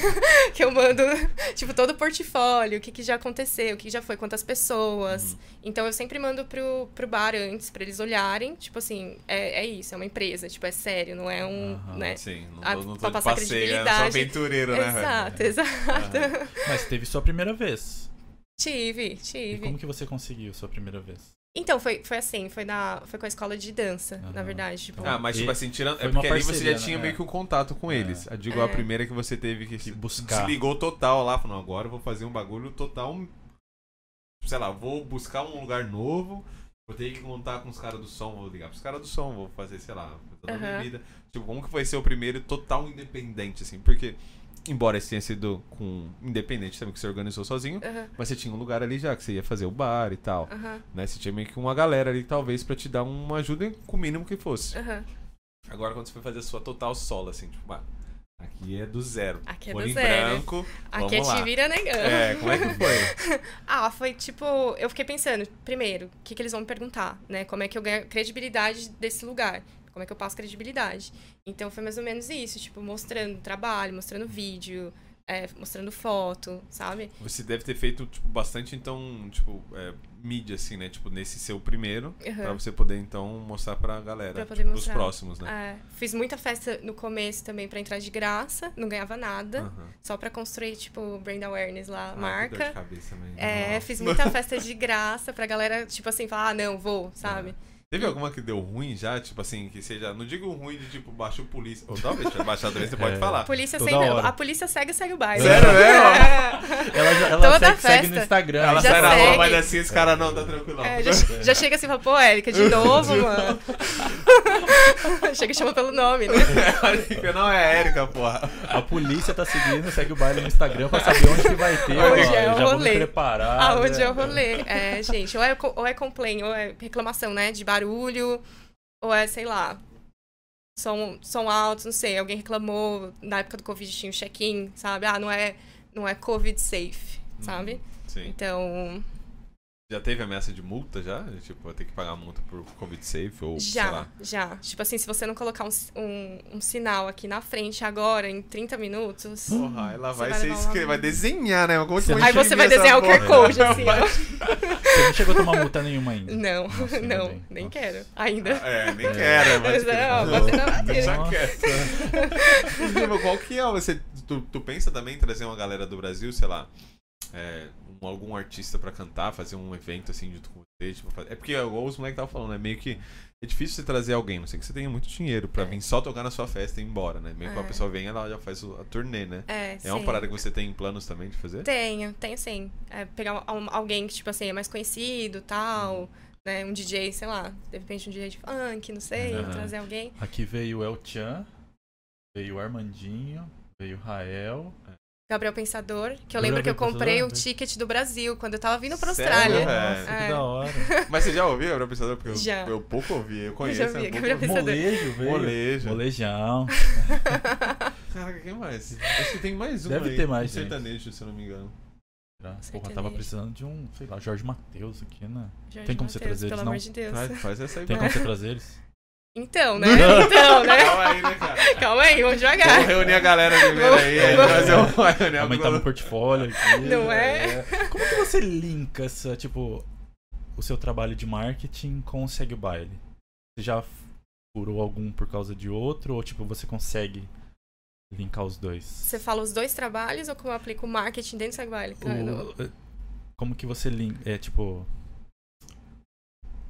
que eu mando, tipo, todo o portfólio, o que, que já aconteceu, o que já foi, quantas pessoas. Uhum. Então eu sempre mando pro, pro bar antes, pra eles olharem, tipo assim, é, é isso, é uma empresa, tipo, é sério, não é um, Aham. né? Sim, não tô, não tô pra passar passeio, né? Sou credibilidade. aventureiro, né? Exato, exato. Mas teve sua primeira vez. Tive, E tive. como que você conseguiu sua primeira vez? Então, foi, foi assim, foi, na, foi com a escola de dança, na Aham. verdade. Tipo, Ah, mas tipo E assim, tirando. É porque ali você parceria, já tinha né? meio que um contato com É. eles. Eu digo, a É. primeira que você teve que, Que se buscar. desligou total lá, falando, agora eu vou fazer um bagulho total. Sei lá, vou buscar um lugar novo. Vou ter que contar com os caras do som, vou ligar pros caras do som, vou fazer, sei lá, uma Aham. bebida. Tipo, como que foi ser o primeiro total independente, assim? Porque, embora esse tenha sido com independente também, que você organizou sozinho, aham, mas você tinha um lugar ali já, que você ia fazer o bar e tal. aham, Né? Você tinha meio que uma galera ali, talvez, pra te dar uma ajuda com o mínimo que fosse. aham. Agora, quando você foi fazer a sua total solo, assim, tipo, ah, aqui é do zero. Aqui é do em zero. branco, Aqui é vamos lá. te vira negando. É, como é que foi? Ah, foi tipo, eu fiquei pensando, primeiro, o que, que eles vão me perguntar, né? Como é que eu ganho credibilidade desse lugar? Como é que eu passo credibilidade? Então foi mais ou menos isso, tipo, mostrando trabalho, mostrando vídeo, é, mostrando foto, sabe? Você deve ter feito, tipo, bastante, então, tipo, é, mídia, assim, né? Tipo, nesse seu primeiro, pra Aham. você poder, então, mostrar pra galera, Pra poder tipo, mostrar. dos próximos, né? É, fiz muita festa no começo também pra entrar de graça, não ganhava nada, Aham. só pra construir, tipo, brand awareness lá, Ah, que marca. de cabeça, também. É, Nossa. fiz muita festa de graça pra galera, tipo assim, falar, ah, não, vou, sabe? Teve alguma que deu ruim já? Tipo assim, que seja. Não digo ruim de tipo, baixou polícia. Ou talvez tiver baixado também, você pode É. falar. Polícia Toda sempre. hora. A polícia segue, segue o baile. Sério mesmo? É. Ela, já- ela Toda segue, segue no festa. Instagram. Ela Já sai na rua, segue. mas assim, esse cara não, tá tranquilo. É, já, já chega assim e fala, pô, Érica, de novo, mano. chega e chama pelo nome, né? não é a Erika, porra. A polícia tá seguindo, segue o baile no Instagram pra saber onde que vai ter. Onde ó, é o já rolê. preparar. Aonde né? é o rolê. É, gente, ou é, ou é complaint, ou é reclamação, né? De barulho, ou é, sei lá, som, som alto, não sei. Alguém reclamou, na época do Covid tinha um check-in, sabe? Ah, não é, não é Covid safe, sabe? Sim. Então, Já teve ameaça de multa já? Tipo, vai ter que pagar multa por Covid safe ou sei já, lá. já. Tipo assim, se você não colocar um, um, um sinal aqui na frente agora, em 30 minutos... Porra, ela vai, vai ser levar uma escre- vai desenhar, né? Como Você não Aí você vai desenhar o QR? Code, assim, ó. Você não chegou a tomar multa nenhuma ainda. Não, Nossa, não, nem Nossa. quero. Ainda. É, nem quero, mas. Mas é, ó, bater na madeira. Quieto. Inclusive, Qual que é? Você, tu, tu pensa também em trazer uma galera do Brasil, sei lá, é, um- algum artista pra cantar, fazer um evento assim junto com você? Tipo, fazer- é porque, igual os moleques estavam falando, é meio que. É difícil você trazer alguém, não sei que você tenha muito dinheiro pra É. vir só tocar na sua festa e ir embora, né? Meio que É. a pessoa vem ela já faz a turnê, né? É, É uma sim. parada que você tem planos também de fazer? Tenho, tenho sim. É, pegar um- alguém que, tipo assim, é mais conhecido tal, Uhum. né? Um DJ, sei lá, de repente um DJ de funk, não sei, Aham. trazer alguém. Aqui veio o El Chan, veio o Armandinho, veio o Rael. Gabriel Pensador, que eu Gabriel lembro que eu Pensador, comprei o né? ticket do Brasil quando eu tava vindo pra Sério? Austrália. É. Nossa, que É. da hora. Mas você já ouviu Gabriel Pensador? Porque eu, Já. eu pouco ouvi, eu conheço. já é vi, um pouco- Gabriel Pensador. Molejo veio. Molejo. Molejão. Caraca, quem mais? Acho que tem mais um Deve aí, ter mais um gente. sertanejo, se eu não me engano. Porra, tava precisando de um, sei lá, Jorge Matheus aqui, né? Jorge Tem como você Mateus, trazer Pelo eles, não? amor de Deus. Faz, faz essa aí Tem como você trazer eles? Então, né? Então, né? Calma aí, né, cara? Calma aí, vamos Vamos devagar. reunir a galera primeiro aí, aí Vamos- fazer uma reunião Aumentar meu com- portfólio aqui. Não é? Como que você linka essa, tipo, o seu trabalho de marketing com o Segue o Baile? Você já furou algum por causa de outro? Ou, tipo, você consegue linkar os dois? Você fala os dois trabalhos ou como eu aplico o marketing dentro do Segue Baile? O- eh, como que você linka, é, tipo...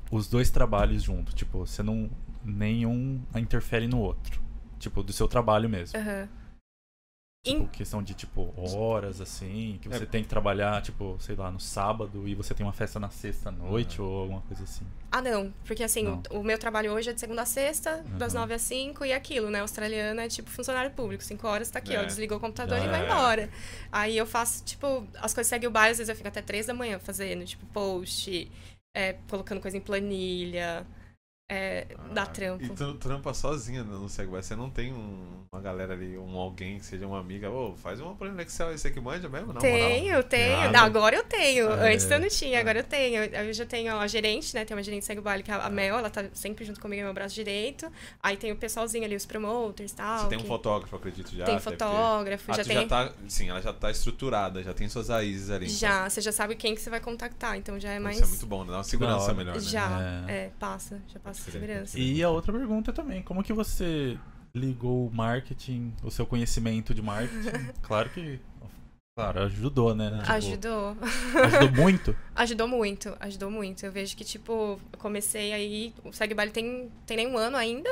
Os dois trabalhos junto, tipo, você não... Nenhum interfere no outro. Tipo, do seu trabalho mesmo. Aham. Tipo, In- questão de, tipo, horas, assim, que você É. tem que trabalhar, tipo, sei lá, no sábado e você tem uma festa na sexta à noite ou alguma coisa assim. Ah, não. Porque assim, Não. O, o meu trabalho hoje é de segunda a sexta, das Aham. 9 às 5 e aquilo, né? Australiana é tipo funcionário público. 5 horas tá aqui, ó. É. Desligou o computador Já e vai é. embora. Aí eu faço, tipo, as coisas seguem o baile, às vezes eu fico até 3 da manhã fazendo, tipo, post, é, colocando coisa em planilha. É, dá Ah, trampo. E tu trampa sozinha no no Segway. Você não tem um- uma galera ali, um alguém, que seja uma amiga. Ô, faz uma planilha Excel aí, você que manja mesmo? Não, Tenho, tenho. Nada. Não, agora eu tenho. É. Antes eu não tinha, agora eu tenho. Eu já tenho a gerente, né? Tem uma gerente segue o baile, que é a Mel, ela tá sempre junto comigo, é meu braço direito. Aí tem o pessoalzinho ali, os promoters e tal. Você tem um que- fotógrafo, acredito já. Tem fotógrafo, Ah, já tem. já tá. Sim, ela já tá estruturada, já tem suas raízes ali. então. Já, você já sabe quem que você vai contactar, então já é Isso mais. é muito bom, né? Dá uma segurança melhor, né? Já, É. é. passa, já passa Segurança. E a outra pergunta também, como que você ligou o marketing, o seu conhecimento de marketing? claro que, claro, ajudou, né? Tipo, Ajudou. Ajudou muito? Ajudou muito, ajudou muito. Eu vejo que, tipo, eu comecei aí. O Segue Baile tem, tem nem um ano ainda.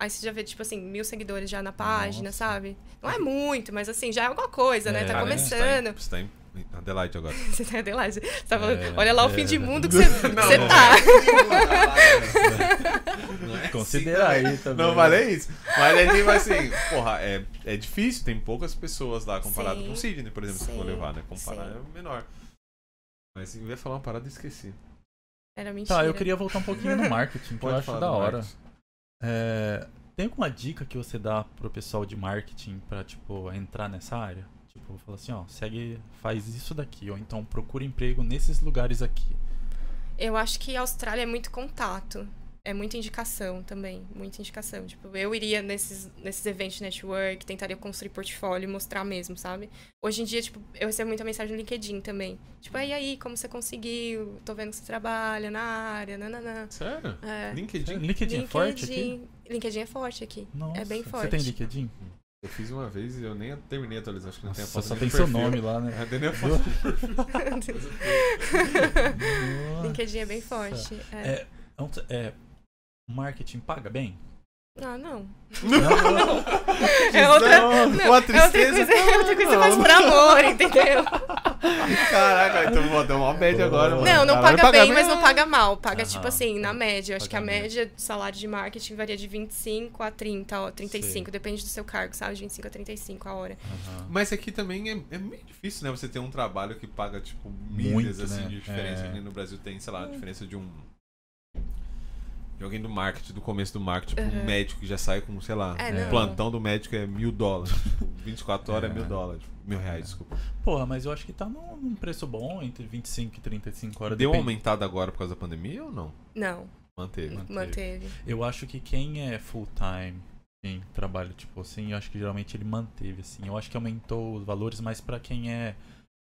Aí você já vê, tipo assim, mil seguidores já na página, Nossa. sabe? Não é muito, mas assim, já é alguma coisa, né? É. Tá Cara, começando. Você tá em, você tá em Adelaide agora. Você tá Adelaide. Você tá falando, É, olha lá o é. fim de mundo que você, que Não, você não tá. Não é Considera assim, aí também. Não falei isso. Mas é tipo assim, porra, é, é difícil, tem poucas pessoas lá comparado Sim. com o Sidney, por exemplo, se Sim. for levar, né? Comparar Sim. é menor. Mas eu ia falar uma parada e esqueci. Era mentira. Tá, eu queria voltar um pouquinho no marketing, que eu acho falar da hora. É, tem alguma dica que você dá pro pessoal de marketing pra, tipo, entrar nessa área? Tipo, fala assim, ó, segue, faz isso daqui, ou então procura emprego nesses lugares aqui. Eu acho que a Austrália é muito contato. É muita indicação também, muita indicação. Tipo, eu iria nesses, nesses eventos de network, tentaria construir portfólio e mostrar mesmo, sabe? Hoje em dia, tipo, eu recebo muita mensagem no LinkedIn também. Tipo, e aí, como você conseguiu? Tô vendo que você trabalha na área, nananã. Sério? É. LinkedIn? LinkedIn é forte aqui? LinkedIn é forte aqui. Nossa, é bem Você forte. tem LinkedIn? Eu fiz uma vez e eu nem terminei a atualizar, acho que não tem a Nossa, foto só tem no seu perfil. nome lá, né? É, tem nem a foto perfil. LinkedIn é bem forte. É. É, então, é, marketing paga bem? Ah, não. Não. É outra, Não, é outra coisa, é outra coisa Não. faz por amor, entendeu? Caraca, então vou dar uma bad agora, mano. Não, não Caralho, paga bem, bem, mas não paga mal. Paga, Aham, tipo assim, na paga- média. Eu acho que a paga bem. média do salário de marketing varia de 25 a 30, ó, 35. Depende do seu cargo, sabe? De 25 a 35 a hora. Aham. Mas aqui também é, é meio difícil, né? Você ter um trabalho que paga, tipo, Muito, milhas, assim, né? de diferença. É. No Brasil tem, sei lá, a diferença de um... De alguém do marketing, do começo do marketing, tipo, um médico que já sai com, sei lá, É, o não. plantão do médico é mil dólares. Tipo, 24 horas é, É. mil dólares. Mil reais, desculpa. Porra, mas eu acho que tá num, num preço bom, entre 25 e 35 horas. Deu uma depende. aumentada agora por causa da pandemia ou não? Não, Manteve. Manteve. manteve. Eu acho que quem é full time, quem trabalha tipo assim, eu acho que geralmente ele manteve assim. Eu acho que aumentou os valores mais pra quem é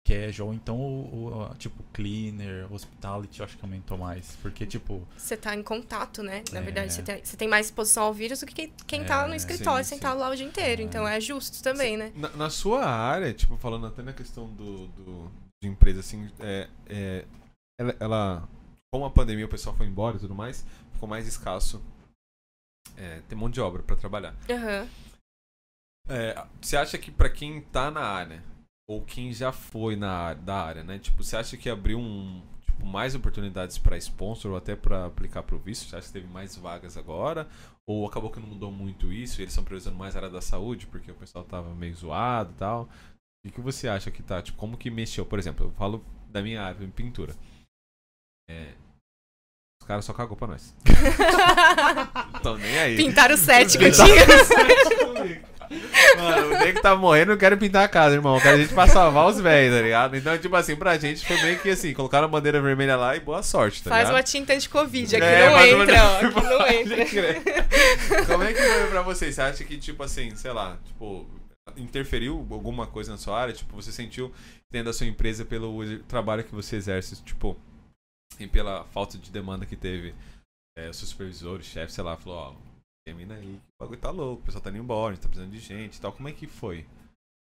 casual, então o, o- tipo cleaner, hospitality, eu acho que aumentou mais, porque tipo, Você tá em contato, né? Na É. verdade, você tem, você tem mais exposição ao vírus do que quem, quem tá no É, escritório sim, sentado lá o dia inteiro. É. Então é justo também, né? Na, na sua área, tipo, falando até na questão do, do- de empresa, assim, é, é, ela, ela- como a pandemia o pessoal foi embora e tudo mais, ficou mais escasso é, ter mão de obra pra trabalhar. Aham. É, você acha que pra quem tá na área, ou quem já foi na área, da área, né? Tipo, você acha que abriu um, tipo, mais oportunidades pra sponsor ou até pra aplicar pro visto? Você acha que teve mais vagas agora? Ou acabou que não mudou muito isso e eles estão priorizando mais a área da saúde porque o pessoal tava meio zoado e tal? O que, você acha que tá? Tipo, como que mexeu? Por exemplo, eu falo da minha área, em pintura. É, os caras só cagou pra nós. Então nem aí. Pintar o set que eu tinha. Mano, o nego tá morrendo, eu quero pintar a casa, irmão. Eu quero a gente pra salvar os velhos, tá ligado? Então, tipo assim, pra gente foi meio que assim, colocaram a bandeira vermelha lá e boa sorte, tá Faz ligado? uma tinta anti-covid. Aqui É, não entra, ó. Aqui não entra. Como é que foi pra vocês? Você acha que, tipo assim, sei lá, tipo, interferiu alguma coisa na sua área? Tipo, você sentiu dentro da sua empresa pelo trabalho que você exerce, tipo, e pela falta de demanda que teve é, o seu supervisor, o chefe, sei lá, falou, ó, termina aí, o bagulho tá louco, o pessoal tá indo embora, a gente tá precisando de gente e tal. Como é que foi?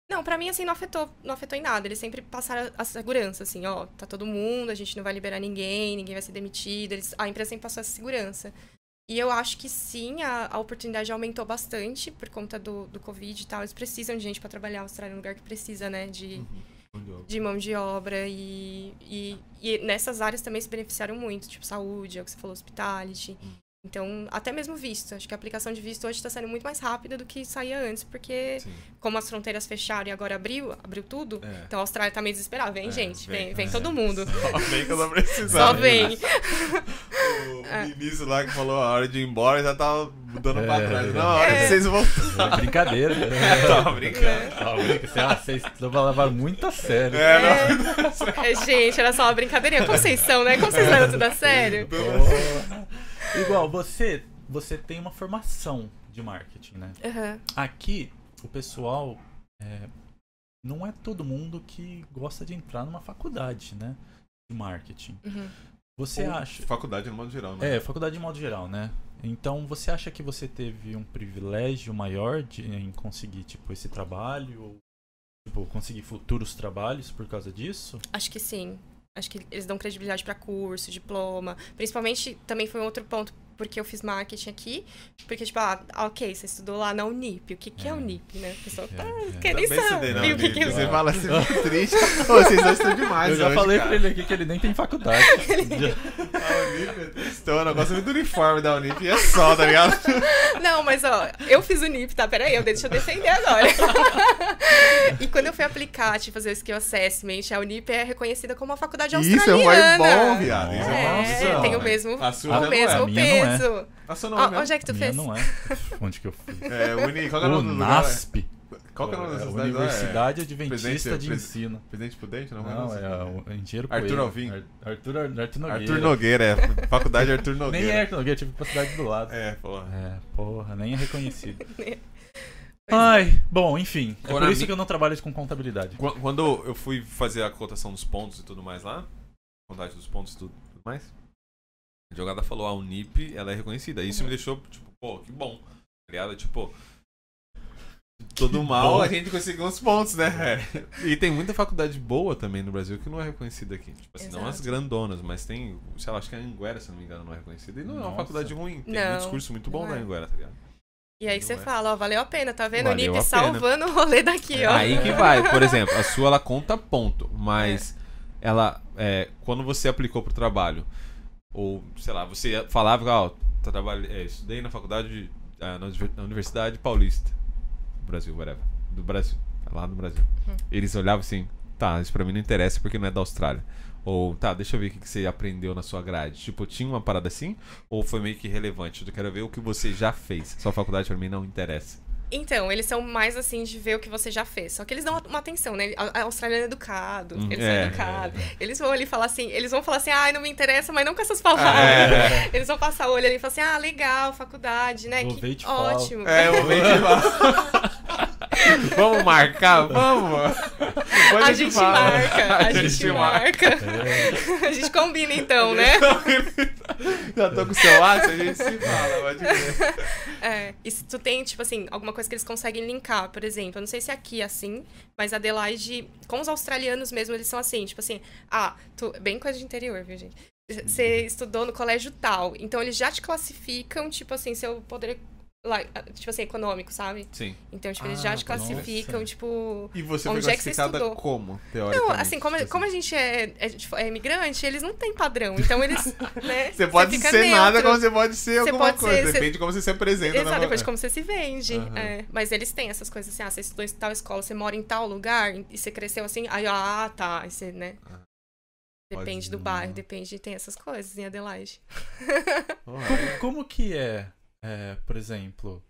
Não, pra mim, assim, não afetou, não afetou em nada. Eles sempre passaram a segurança, assim, ó, tá todo mundo, a gente não vai liberar ninguém, ninguém vai ser demitido. Eles, a empresa sempre passou essa segurança. E eu acho que sim, a, a oportunidade aumentou bastante por conta do, do Covid e tal. Eles precisam de gente pra trabalhar. A Austrália é um lugar que precisa, né, de, de mão de obra. E, e, e nessas áreas também se beneficiaram muito, tipo saúde, é o que você falou, hospitality. Então, até mesmo visto. Acho que a aplicação de visto hoje está sendo muito mais rápida do que saía antes, porque Sim. como as fronteiras fecharam e agora abriu, abriu tudo, É. então a Austrália tá meio desesperada. Vem, É, gente, vem, vem, vem, é. todo mundo. Só vem que eu tô precisando. Só vem. O Vinícius lá que falou a hora de ir embora já tava dando pra É. trás. Não, a hora de É. vocês voltarem. É brincadeira. Tava brincando. Ah, brinca- Você- ah, Vocês levaram muito a sério. É, não. É, gente, era só uma brincadeirinha. Como vocês são, né? Como vocês levam tudo a sério? Igual, você, você tem uma formação de marketing, né? Aham. Aqui, o pessoal. é, não é todo mundo que gosta de entrar numa faculdade, né? De marketing. Uhum. Você Ou acha. Faculdade no modo geral, né? É, faculdade de modo geral, né? Então, você acha que você teve um privilégio maior de, em conseguir, tipo, esse trabalho? Ou, tipo, conseguir futuros trabalhos por causa disso? Acho que sim. Acho que eles dão credibilidade pra curso, diploma. Principalmente, também foi um outro ponto, porque eu fiz marketing aqui. Porque, tipo, ah, ok, você estudou lá na Unip. O que, que é, É. Unip, né? A pessoa tá, É, é. quer nem Também saber o que, Unip. que Você é. fala assim, muito triste. Pô, vocês dois estão demais Eu já hoje, falei cara. pra ele aqui que ele nem tem faculdade. A Unip é tristona. Eu gosto muito do uniforme da Unip e é só, tá ligado? Não, mas ó, eu fiz o NIP, tá? Peraí, eu deixa eu defender agora. e quando eu fui aplicar, tipo, fazer o skill assessment, a Unip é reconhecida como uma faculdade Isso é um australiana. bom, viado. Isso é É, um Nossa. tem o mesmo, A sua já o não mesmo é, é. nome onde é que tu fez? não é. Onde que eu fiz? É, Uni, qual que é o nome do lugar? NASP. Qual que é o nome É, dessa cidade? Universidade É Adventista Presidente- de pres- Ensino. Presidente Prudente? Não, Não, é o Engenheiro Arthur. Alvim. Ar- Arthur, Arthur Nogueira. Arthur Nogueira, é. Faculdade Arthur Nogueira. Nem é Arthur Nogueira, tive pra cidade do lado. É, porra. É, porra, nem é reconhecido. Ai, bom, enfim. É por isso mi- que eu não trabalho com contabilidade. Qu- Quando eu fui fazer a cotação dos pontos e tudo mais lá, contagem dos pontos e tudo, tudo mais, a jogada falou, a Unip, ela é reconhecida. Isso me deixou, tipo, pô, que bom. Tá ligado? Tipo, todo mal bom. a gente conseguiu uns pontos, né? É. E tem muita faculdade boa também no Brasil que não é reconhecida aqui. Tipo assim, não as grandonas, mas tem, sei lá, acho que a Anguera, se não me engano, não é reconhecida. E não é uma Nossa. faculdade ruim. Tem Não, um discurso muito bom da é. Anguera, tá ligado? E aí Não você é. fala, ó, valeu a pena, tá vendo? O Valeu NIP a salvando o rolê daqui, ó. Aí que vai. Por exemplo, a sua ela conta ponto, mas ela é, quando você aplicou pro trabalho ou sei lá, você falava, ó, trabalhei, é, estudei na faculdade ah, na Univer- na Universidade Paulista, do Brasil, whatever, do Brasil, lá no Brasil. Hum. Eles olhavam assim, tá, isso pra mim não interessa porque não é da Austrália. Ou, tá, deixa eu ver o que você aprendeu na sua grade. Tipo, tinha uma parada assim? Ou foi meio que irrelevante? Eu quero ver o que você já fez. Sua faculdade pra mim não interessa. Então, eles são mais assim de ver o que você já fez. Só que eles dão uma atenção, né? A a australiano é educado, Hum, eles é, são educados. Eles vão ali falar assim, eles vão falar assim, ai, não me interessa, mas não com essas palavras. É. Eles vão passar o olho ali e falar assim, ah, legal, faculdade, né? Vou que ver te falo. ótimo. É, eu vou Vamos marcar? Vamos! Depois A gente marca, a gente marca. É, A gente combina então, né? Já tô com o seu WhatsApp, a gente se fala, pode ver. É, e se tu tem, tipo assim, alguma coisa que eles conseguem linkar, por exemplo, eu não sei se aqui é assim, mas Adelaide, com os australianos mesmo, eles são assim, tipo assim, ah, tu, bem coisa de interior, viu, gente? Você estudou no colégio tal, então eles já te classificam, tipo assim, seu poder, lá, tipo assim, econômico, sabe? Sim. Então, tipo, eles Ah, já te nossa. classificam, tipo... E você Onde foi é que você classificada estudou? como, Não, teoricamente? assim, como, Tipo como a gente é, é, tipo, é imigrante, eles não têm padrão, então eles, né? Você pode fica ser nada como você pode ser Você alguma pode coisa. ser- você- Depende de como você se apresenta. Exato, na- depois de como você se vende. Aham. é. Mas eles têm essas coisas assim, ah, você estudou em tal escola, você mora em tal lugar e você cresceu assim, aí, ah, tá, aí você, né? Ah. Depende Pode- do bairro, depende, tem essas coisas em Adelaide. Como, como que é, é, por exemplo,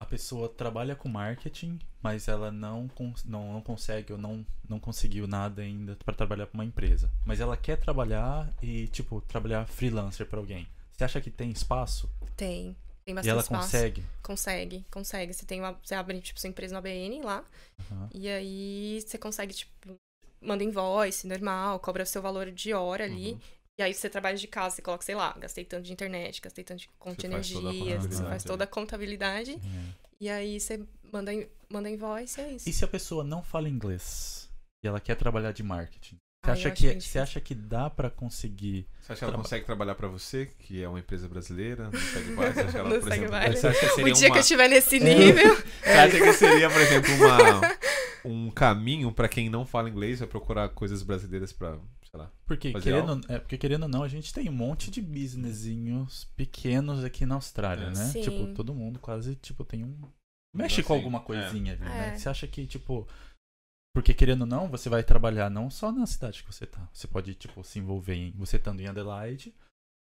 a pessoa trabalha com marketing, mas ela não, não, não consegue ou não, não conseguiu nada ainda pra trabalhar pra uma empresa. Mas ela quer trabalhar e, tipo, trabalhar freelancer pra alguém. Você acha que tem espaço? Tem. Tem e bastante ela espaço. consegue? Consegue, consegue. Você tem uma. Você abre, tipo, sua empresa no ABN lá. Aham. E aí você consegue, tipo, manda invoice normal, cobra o seu valor de hora ali. Uhum. E aí você trabalha de casa, você coloca, sei lá, gastei tanto de internet, gastei tanto de conta de Você energia, você contabilidade faz toda a contabilidade. É. E aí você manda, manda invoice, é isso. E se a pessoa não fala inglês e ela quer trabalhar de marketing? Você Ah, acha, que, você acha que dá pra conseguir Você acha que ela Traba- consegue trabalhar pra você, que é uma empresa brasileira, no Segue Vale? Você acha que ela, Segue você acha que O seria dia uma... que eu estiver nesse nível. Você acha que seria, por exemplo, uma, um caminho pra quem não fala inglês, vai procurar coisas brasileiras pra, sei lá. Porque Fazer querendo, é, porque querendo ou não, a gente tem um monte de businessinhos pequenos aqui na Austrália, É. né? Sim. Tipo, todo mundo quase, tipo, tem um. Mexe assim, com alguma é. coisinha ali, né? É. Você acha que, tipo. Porque querendo ou não, você vai trabalhar não só na cidade que você tá. Você pode, tipo, se envolver em. Você estando em Adelaide,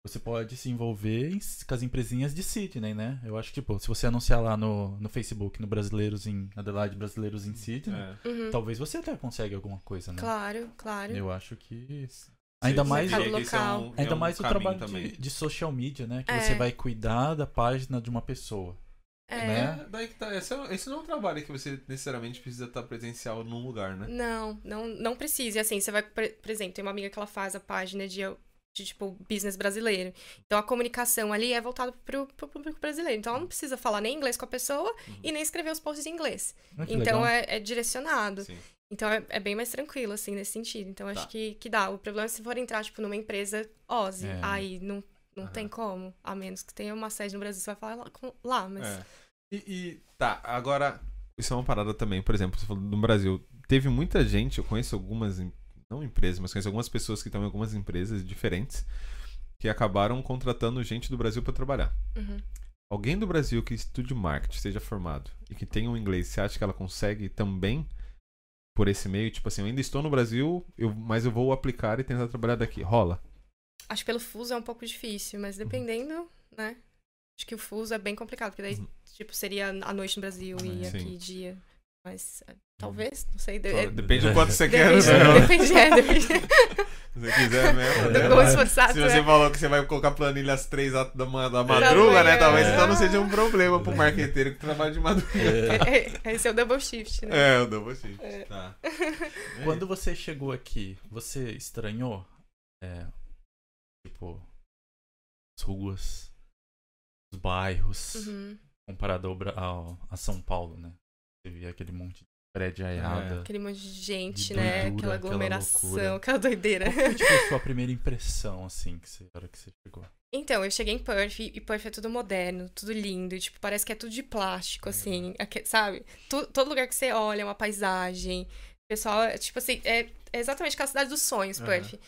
você pode se envolver em- com as empresinhas de Sydney, né? Eu acho que, tipo, se você anunciar lá no, no Facebook, no Brasileiros em Adelaide, Brasileiros em Sydney, É. Uhum. talvez você até consegue alguma coisa, né? Claro, claro. Eu acho que. Ainda mais. é um- é Ainda um mais o trabalho de, de social media, né? Que É. você vai cuidar da página de uma pessoa. É. né? É, daí que tá. Esse, é- esse não é um trabalho que você necessariamente precisa estar presencial num lugar, né? Não, não, não precisa. E assim, você vai, por por exemplo, tem uma amiga que ela faz a página de, de tipo, business brasileiro. Então a comunicação ali é voltada pro, pro público brasileiro. Então ela não precisa falar nem inglês com a pessoa e nem escrever os posts em inglês. Ah, Então é, é direcionado. Sim. Então é, é bem mais tranquilo, assim, nesse sentido. Então acho Tá. que, que dá. O problema é se for entrar, tipo, numa empresa Ozzy. É. Aí não, não Aham. tem como. A menos que tenha uma sede no Brasil, você vai falar lá, lá mas. É. E, e- tá, agora, isso é uma parada também, por exemplo, você falou no Brasil, teve muita gente, eu conheço algumas, em- não empresas, mas conheço algumas pessoas que estão em algumas empresas diferentes que acabaram contratando gente do Brasil para trabalhar. Uhum. Alguém do Brasil que estude marketing, esteja formado e que tenha um inglês, você acha que ela consegue também por esse meio? Tipo assim, eu ainda estou no Brasil, eu, mas eu vou aplicar e tentar trabalhar daqui. Rola? Acho que pelo fuso é um pouco difícil, mas dependendo, né? Acho que o fuso é bem complicado, porque daí, Uhum. tipo, seria à noite no Brasil e. Sim. aqui dia. Mas é, talvez, não sei. de- é- Depende do quanto você quer, Depende, né? depende, é, depende Se você quiser mesmo. né? Se você é. falou que você vai colocar planilha às três da, da, ma- da madruga, né? Talvez então não seja um problema pro marqueteiro que trabalha de madruga. É. É, é, Esse é o double shift, né? É, eu dou você. É. Tá. Quando você chegou aqui, você estranhou? É, tipo, as ruas, os bairros, Uhum. comparado ao, ao- a São Paulo, né? Você via aquele monte de prédio aiada. Aquele monte de gente, De né? doidura, Aquela aquela aglomeração, loucura. aquela doideira. Qual foi, tipo, a sua primeira impressão, assim, que você, na hora que você chegou? Então, eu cheguei em Perth e Perth é tudo moderno, tudo lindo, tipo, parece que é tudo de plástico, assim, aque- sabe? Tu- todo lugar que você olha é uma paisagem. Pessoal, é, tipo assim, é, é exatamente aquela cidade dos sonhos. Perth.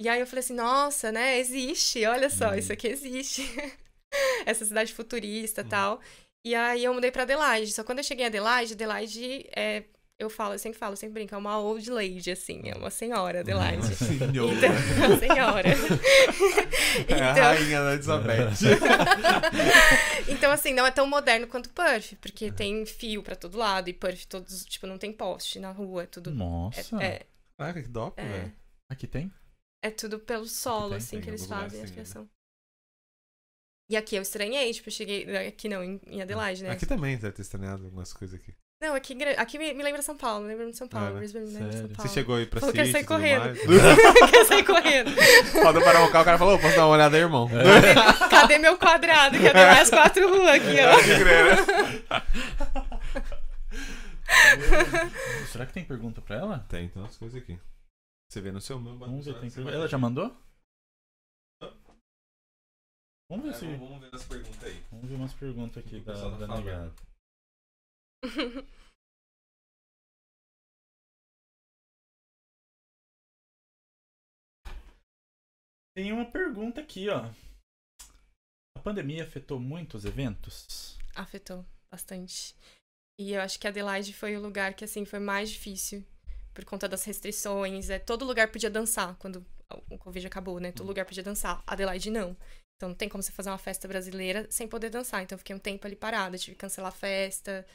E aí eu falei assim, nossa, né, existe, olha só, Uhum. isso aqui existe. Essa cidade futurista e Uhum. tal. E aí eu mudei pra Adelaide. Só quando eu cheguei em Adelaide, Adelaide é. Eu falo, eu sempre falo, eu sempre brinco, é uma old lady, assim, é uma senhora, Adelaide. Senhor. Então, uma senhora. É a então, rainha da Elizabeth. então, assim, não é tão moderno quanto Perth, porque tem fio pra todo lado e Perth todos, tipo, não tem poste na rua, é tudo. Nossa, É, Caraca, que dó, é, velho. aqui tem? é tudo pelo solo, tem? assim, Tem que eles fazem a assim, né? fiação. E aqui eu estranhei, tipo, eu cheguei. Aqui não, em, Adelaide, né? Aqui também deve ter estranhado algumas coisas aqui. Não, aqui, aqui me, me lembra São Paulo, me lembra de São Paulo. É, né? Brisbane me lembra de São Sério? Você Paulo. chegou aí pra Falou que ia sítio sair correndo. mais. Quer sair correndo. Quando parar o carro, o cara falou, "Ô, posso dar uma olhada aí, irmão? Cadê, cadê meu quadrado? Cadê mais quatro ruas aqui, ó? Né? Será que tem pergunta pra ela? Tem, tem umas coisas aqui. Você vê no seu meu Vamos ver, tem você pergunta. vai Ela já mandou? Vamos ver É, se. vamos- ver as perguntas aí. Vamos ver umas perguntas aqui da, da falando. negada. Tem uma pergunta aqui, ó. A pandemia afetou muito os eventos? Afetou bastante. E eu acho que Adelaide foi o lugar que, assim, foi mais difícil. Por conta das restrições. É, todo lugar podia dançar quando o Covid acabou, né? Todo lugar podia dançar. Adelaide não. Então não tem como você fazer uma festa brasileira sem poder dançar. Então eu fiquei um tempo ali parada, tive que cancelar a festa.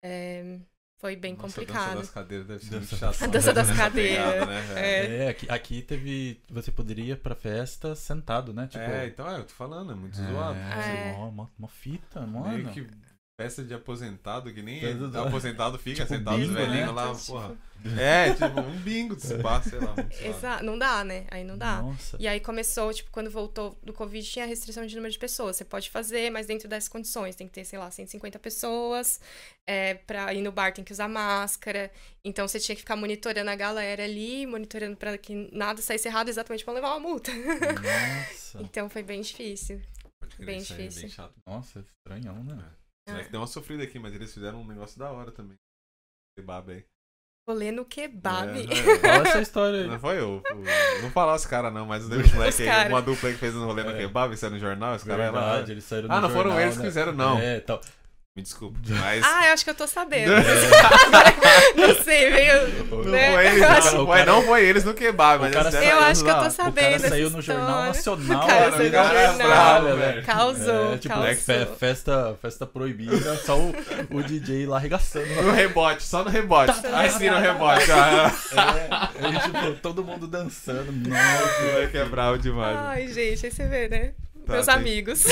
É, foi bem Nossa, A complicado. dança das cadeiras deve ser Dança chato. A dança das cadeiras, pegada, né? É. É, aqui, aqui teve. Você poderia ir pra festa sentado, né? Tipo, É, então é, eu tô falando, é muito é, zoado. É. Mó, mó, mó fita, mano. Meio que festa de aposentado, que nem Festa do- aposentado fica Tipo sentado os bingo, velhinhos né? lá, Tipo, porra. É, tipo, um bingo de spa, sei lá. Exato. Não dá, né? Aí não dá. Nossa. E aí começou, tipo, quando voltou do Covid, tinha restrição de número de pessoas. Você pode fazer, mas dentro dessas condições. Tem que ter, sei lá, 150 pessoas. É, pra ir no bar tem que usar máscara. Então você tinha que ficar monitorando a galera ali, monitorando pra que nada saísse errado exatamente pra levar uma multa. Nossa. Então foi bem difícil. Pode crer, Bem é difícil. bem chato. Nossa, estranhão, né? É que deu uma sofrida aqui, mas eles fizeram um negócio da hora também. Esse baba aí. Rolê no kebab. É, é. Fala essa história aí. Não foi eu. o- Não falar os caras, não, mas os moleques aí, cara. uma dupla aí que fez um rolê no É. kebab, isso é no jornal, os caras lá. Verdade, eles saíram Ah, no não foram jornal, eles que né? fizeram, não. É, tal. Me desculpa. Mas. Ah, eu acho que eu tô sabendo. Não. não sei, veio. Não né? foi eles, não, acho- não O foi, cara- não foi eles no kebab, mas o cara Eu acho que eu tô O sabendo. cara saiu no Jornal. Nacional. O cara saiu no cara é jornal. bravo, velho. Causou, É, tipo, causou. fe- festa, festa proibida, só o, o DJ lá arregaçando. No rebote, só no rebote. Tá, Aí sim no rebote. É, aí, tipo, todo mundo dançando. Nossa, o moleque é bravo demais. Ai, gente, aí você vê, né? Tá, Meus tem- amigos.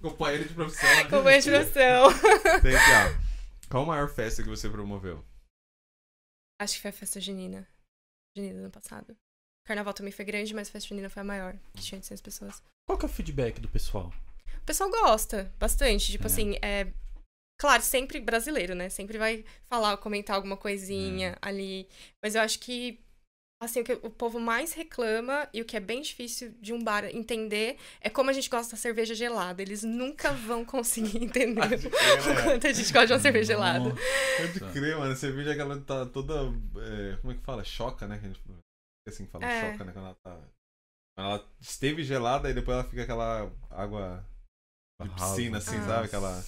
Companheiro de profissão. né? Companhia de profissão. Tem aqui, ó. Qual a maior festa que você promoveu? Acho que foi a festa junina. Junina do ano passado. Carnaval também foi grande, mas a festa junina foi a maior, que tinha 800 pessoas. qual que é o feedback do pessoal? O pessoal gosta bastante. Tipo É. assim, é. Claro, sempre brasileiro, né? Sempre vai falar, comentar alguma coisinha ali. Mas eu acho que, assim, o que o povo mais reclama e o que é bem difícil de um bar entender é como a gente gosta da cerveja gelada. Eles nunca vão conseguir entender o quanto a gente gosta de uma cerveja gelada. Pode crer, mano. Vê que ela tá toda. é, como é que fala? Choca, né? Que a gente, assim que fala, É. choca, né? Quando ela tá. Quando ela esteve gelada e depois ela fica aquela água de piscina, assim, Ah. sabe? Aquela.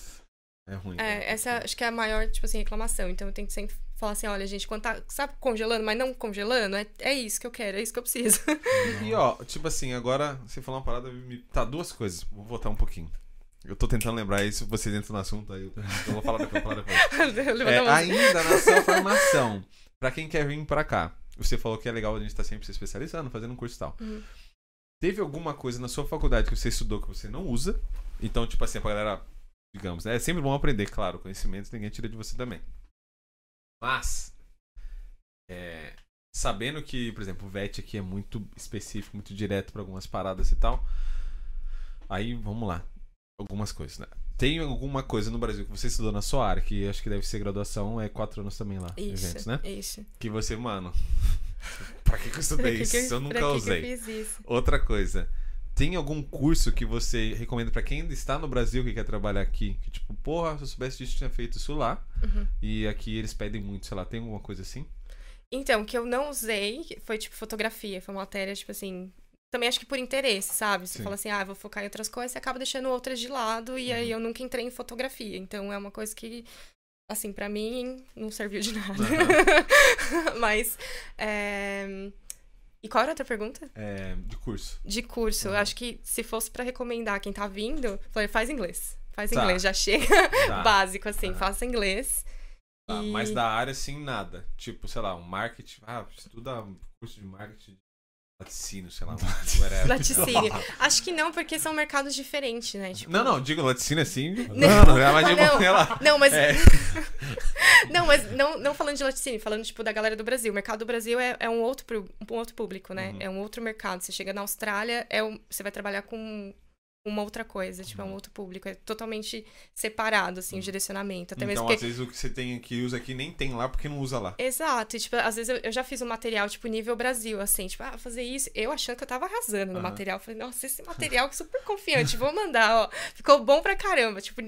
É ruim. É, essa acho que é a maior, tipo assim, reclamação. Então eu tenho que sempre falar assim, olha, gente, quando tá, sabe, congelando, mas não congelando, é, é isso que eu quero, é isso que eu preciso. E ó, tipo assim, agora você falou uma parada. Me... Tá, duas coisas. Vou voltar um pouquinho. Eu tô tentando lembrar isso, vocês entram no assunto aí. Eu eu vou falar depois, vou falar depois. É, ainda na sua formação, pra quem quer vir pra cá, você falou que é legal a gente estar sempre se especializando, fazendo um curso e tal. Uhum. Teve alguma coisa na sua faculdade que você estudou que você não usa? Então, tipo assim, pra galera, digamos, né? é sempre bom aprender, claro, conhecimentos ninguém tira de você também. Mas, é, sabendo que, por exemplo, o VET aqui é muito específico, muito direto pra algumas paradas e tal. Aí, vamos lá. Algumas coisas, né? Tem alguma coisa no Brasil que você estudou na sua área, que acho que deve ser graduação, é quatro anos também lá, Isso, eventos, né? isso. Que você, mano, pra que, que eu estudei que isso? que eu pra nunca usei. eu fiz isso? Outra coisa. Tem algum curso que você recomenda pra quem ainda está no Brasil que quer trabalhar aqui? Que tipo, porra, se eu soubesse disso, eu tinha feito isso lá. Uhum. E aqui eles pedem muito, sei lá, tem alguma coisa assim? Então, o que eu não usei foi, tipo, fotografia. Foi uma matéria, tipo assim. Também acho que por interesse, sabe? Você Sim. fala assim, ah, vou focar em outras coisas, você acaba deixando outras de lado, e Uhum. aí eu nunca entrei em fotografia. Então é uma coisa que, assim, pra mim, não serviu de nada. Mas. é, E qual era a outra pergunta? É, de curso. De curso. Uhum. acho que se fosse pra recomendar quem tá vindo, falei, faz inglês. Faz Tá. inglês, já chega Tá. básico, assim, Tá. faça inglês. Tá, E- Mas da área, assim, nada. Tipo, sei lá, um marketing. Ah, estuda curso de marketing. Laticínio, sei lá. whatever. Laticínio. Acho que não, porque são mercados diferentes, né? Tipo, Não, não, digo laticínio assim. Não, Não, não, mas digo, não. sei lá. Não, mas. É. Não, mas não, não falando de laticínio, falando, tipo, da galera do Brasil. O mercado do Brasil é, é um, outro, um outro público, né? Uhum. É um outro mercado. Você chega na Austrália, é um, você vai trabalhar com uma outra coisa, tipo, é Uhum. um outro público. É totalmente separado, assim, o direcionamento. Até Então, mesmo às porque. vezes, o que você tem que usa aqui nem tem lá porque não usa lá. Exato, e, tipo, às vezes eu, eu já fiz um material, tipo, nível Brasil, assim, tipo, ah, fazer isso, eu achando que eu tava arrasando no Aham. material. Falei, nossa, esse material é super confiante, vou mandar, ó. Ficou bom pra caramba. Tipo,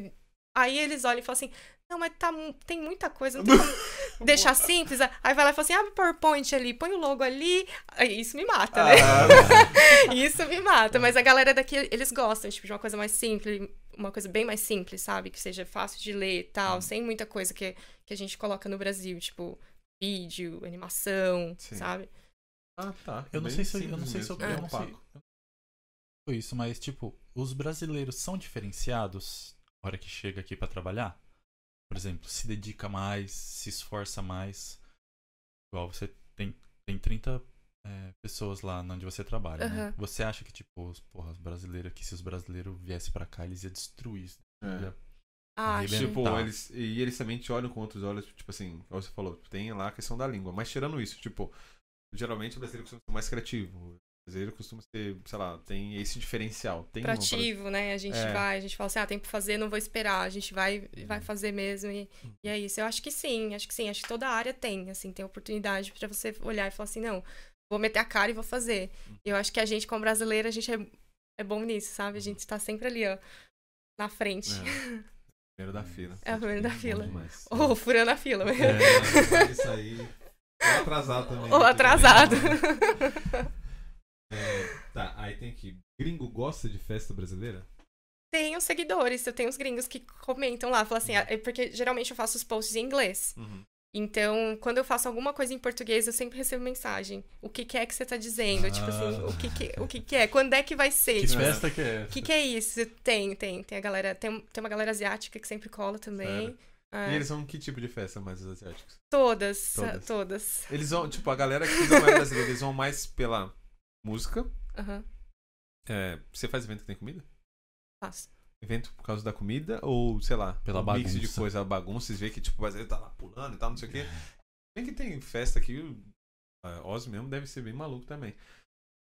aí eles olham e falam assim, não, mas tá, tem muita coisa, não tem como deixar simples. Aí vai lá e fala assim, abre o PowerPoint ali, põe o logo ali. Aí isso me mata, né? Ah, Isso me mata. Mas a galera daqui, eles gostam, tipo, de uma coisa mais simples, uma coisa bem mais simples, sabe? Que seja fácil de ler e tal, sem muita coisa que, que a gente coloca no Brasil, tipo, vídeo, animação, Sim. sabe? ah, tá. Eu não Bem sei se eu, eu não sei se eu, eu não opaco. Foi isso, mas tipo, os brasileiros são diferenciados hora que chega aqui pra trabalhar? Por exemplo, se dedica mais, se esforça mais. Igual você tem, tem 30 é, pessoas lá onde você trabalha, né? Aham. Você acha que, tipo, os, porra, os brasileiros aqui, se os brasileiros viessem pra cá, eles iam destruir isso. É. Ia Ah. Tipo, eles, e eles também te olham com outros olhos, tipo assim, como você falou, tem lá a questão da língua. Mas tirando isso, tipo, geralmente o brasileiro costuma ser mais criativo. Brasileiro costuma ser, sei lá, tem esse diferencial. Tem proativo, né? A gente É. vai, a gente fala assim, ah, tem que fazer, não vou esperar, a gente vai, vai Uhum. fazer mesmo e, e é isso. Eu acho que sim, acho que sim, acho que toda área tem, assim, tem oportunidade pra você olhar e falar assim, não, vou meter a cara e vou fazer. Uhum. E eu acho que a gente, como brasileira, a gente é, é bom nisso, sabe? A gente tá sempre ali, ó, na frente. É. Primeiro da fila. É o primeiro da fila. Ou furando a fila. É, isso aí. Ou atrasado também. Ou né? atrasado. É, tá, aí tem aqui. Gringo gosta de festa brasileira? Tenho seguidores, eu tenho uns gringos que comentam lá, falam assim, ah, é porque geralmente eu faço os posts em inglês. Uhum. Então, quando eu faço alguma coisa em português, eu sempre recebo mensagem. O que, que é que você tá dizendo? Tipo assim, Ah. o que, que, o que, que é? Quando é que vai ser? Que Tipo, festa que é? O que, que é isso? Tem, tem. Tem a galera. Tem, tem uma galera asiática que sempre cola também. É, E eles vão que tipo de festa mais os asiáticos? todas, Todas. todas. Eles vão, tipo, a galera que não é brasileira, eles vão mais pela música. Aham, É, você faz evento que tem comida? faço. Evento por causa da comida ou, sei lá, Pela um mix de bagunça. coisa, bagunça, vocês veem que tipo, o brasileiro tá lá pulando e tal, não sei o quê. Bem que tem festa aqui, a Oz mesmo deve ser bem maluco também.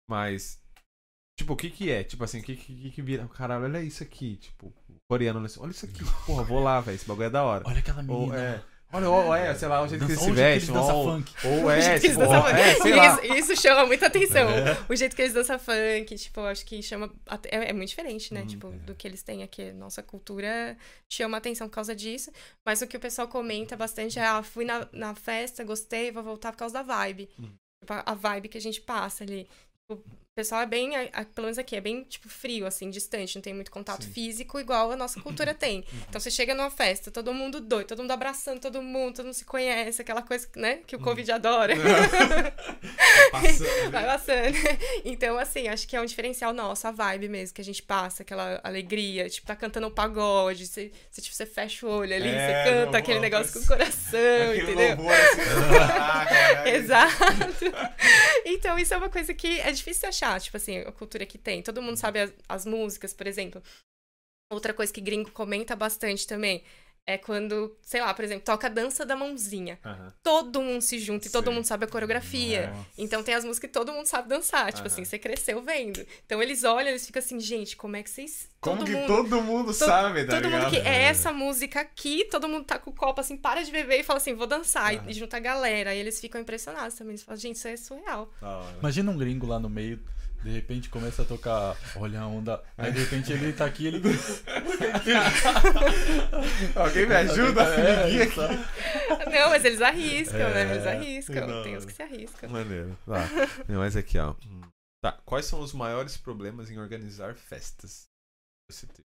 Mas, tipo, o que que é? Tipo assim, o que que, que que vira? Caralho, olha isso aqui, tipo, o coreano, olha isso- olha isso aqui, porra, vou lá, velho, esse bagulho é da hora. Olha aquela Ou menina. é, olha, ou, é, sei lá, o jeito que eles se vestem, ou, funk. ou é, tipo, é, sei lá. Isso, isso chama muita atenção. É. O jeito que eles dançam funk, tipo, acho que chama. É, é muito diferente, né? Uhum. tipo, do que eles têm aqui. Nossa cultura chama atenção por causa disso. Mas o que o pessoal comenta bastante é: ah, fui na, na festa, gostei, vou voltar por causa da vibe. Uhum. Tipo, a, a vibe que a gente passa ali. Tipo, o pessoal é bem, pelo menos aqui, é bem, tipo, frio, assim, distante, não tem muito contato Sim. físico igual a nossa cultura tem. Então você chega numa festa, todo mundo doido, todo mundo abraçando todo mundo, todo mundo se conhece, aquela coisa, né, que o Covid adora. Passando, Vai passando. Então, assim, acho que é um diferencial nosso, a vibe mesmo, que a gente passa, aquela alegria, tipo, tá cantando um pagode, você, você, tipo, você fecha o olho ali, É, você canta aquele negócio com o coração, Aquele entendeu? louvor assim, ah. Exato. Então, isso é uma coisa que é difícil de tipo assim, a cultura que tem. Todo mundo sabe as, as músicas, por exemplo. Outra coisa que gringo comenta bastante também é quando, sei lá, por exemplo, toca a dança da mãozinha. Aham. Todo mundo se junta e todo Sim. mundo sabe a coreografia. Nossa. Então tem as músicas que todo mundo sabe dançar. Tipo Aham. assim, você cresceu vendo. Então eles olham, eles ficam assim, gente, como é que vocês. Como todo que mundo, todo mundo sabe, tá todo ligado? mundo que é essa música aqui, todo mundo tá com o copo assim, para de beber e fala assim, vou dançar. Aham. E junta a galera. Aí eles ficam impressionados também. Eles falam, gente, isso é surreal. Imagina um gringo lá no meio, de repente começa a tocar Olha a onda. Aí de repente ele tá aqui ele. Alguém me ajuda? É, sabe? Não, mas eles arriscam, É, né? Eles arriscam. não. Tem uns que se arriscam. Maneiro. Tá. Não, mas aqui, ó. Tá. Quais são os maiores problemas em organizar festas? Você tem.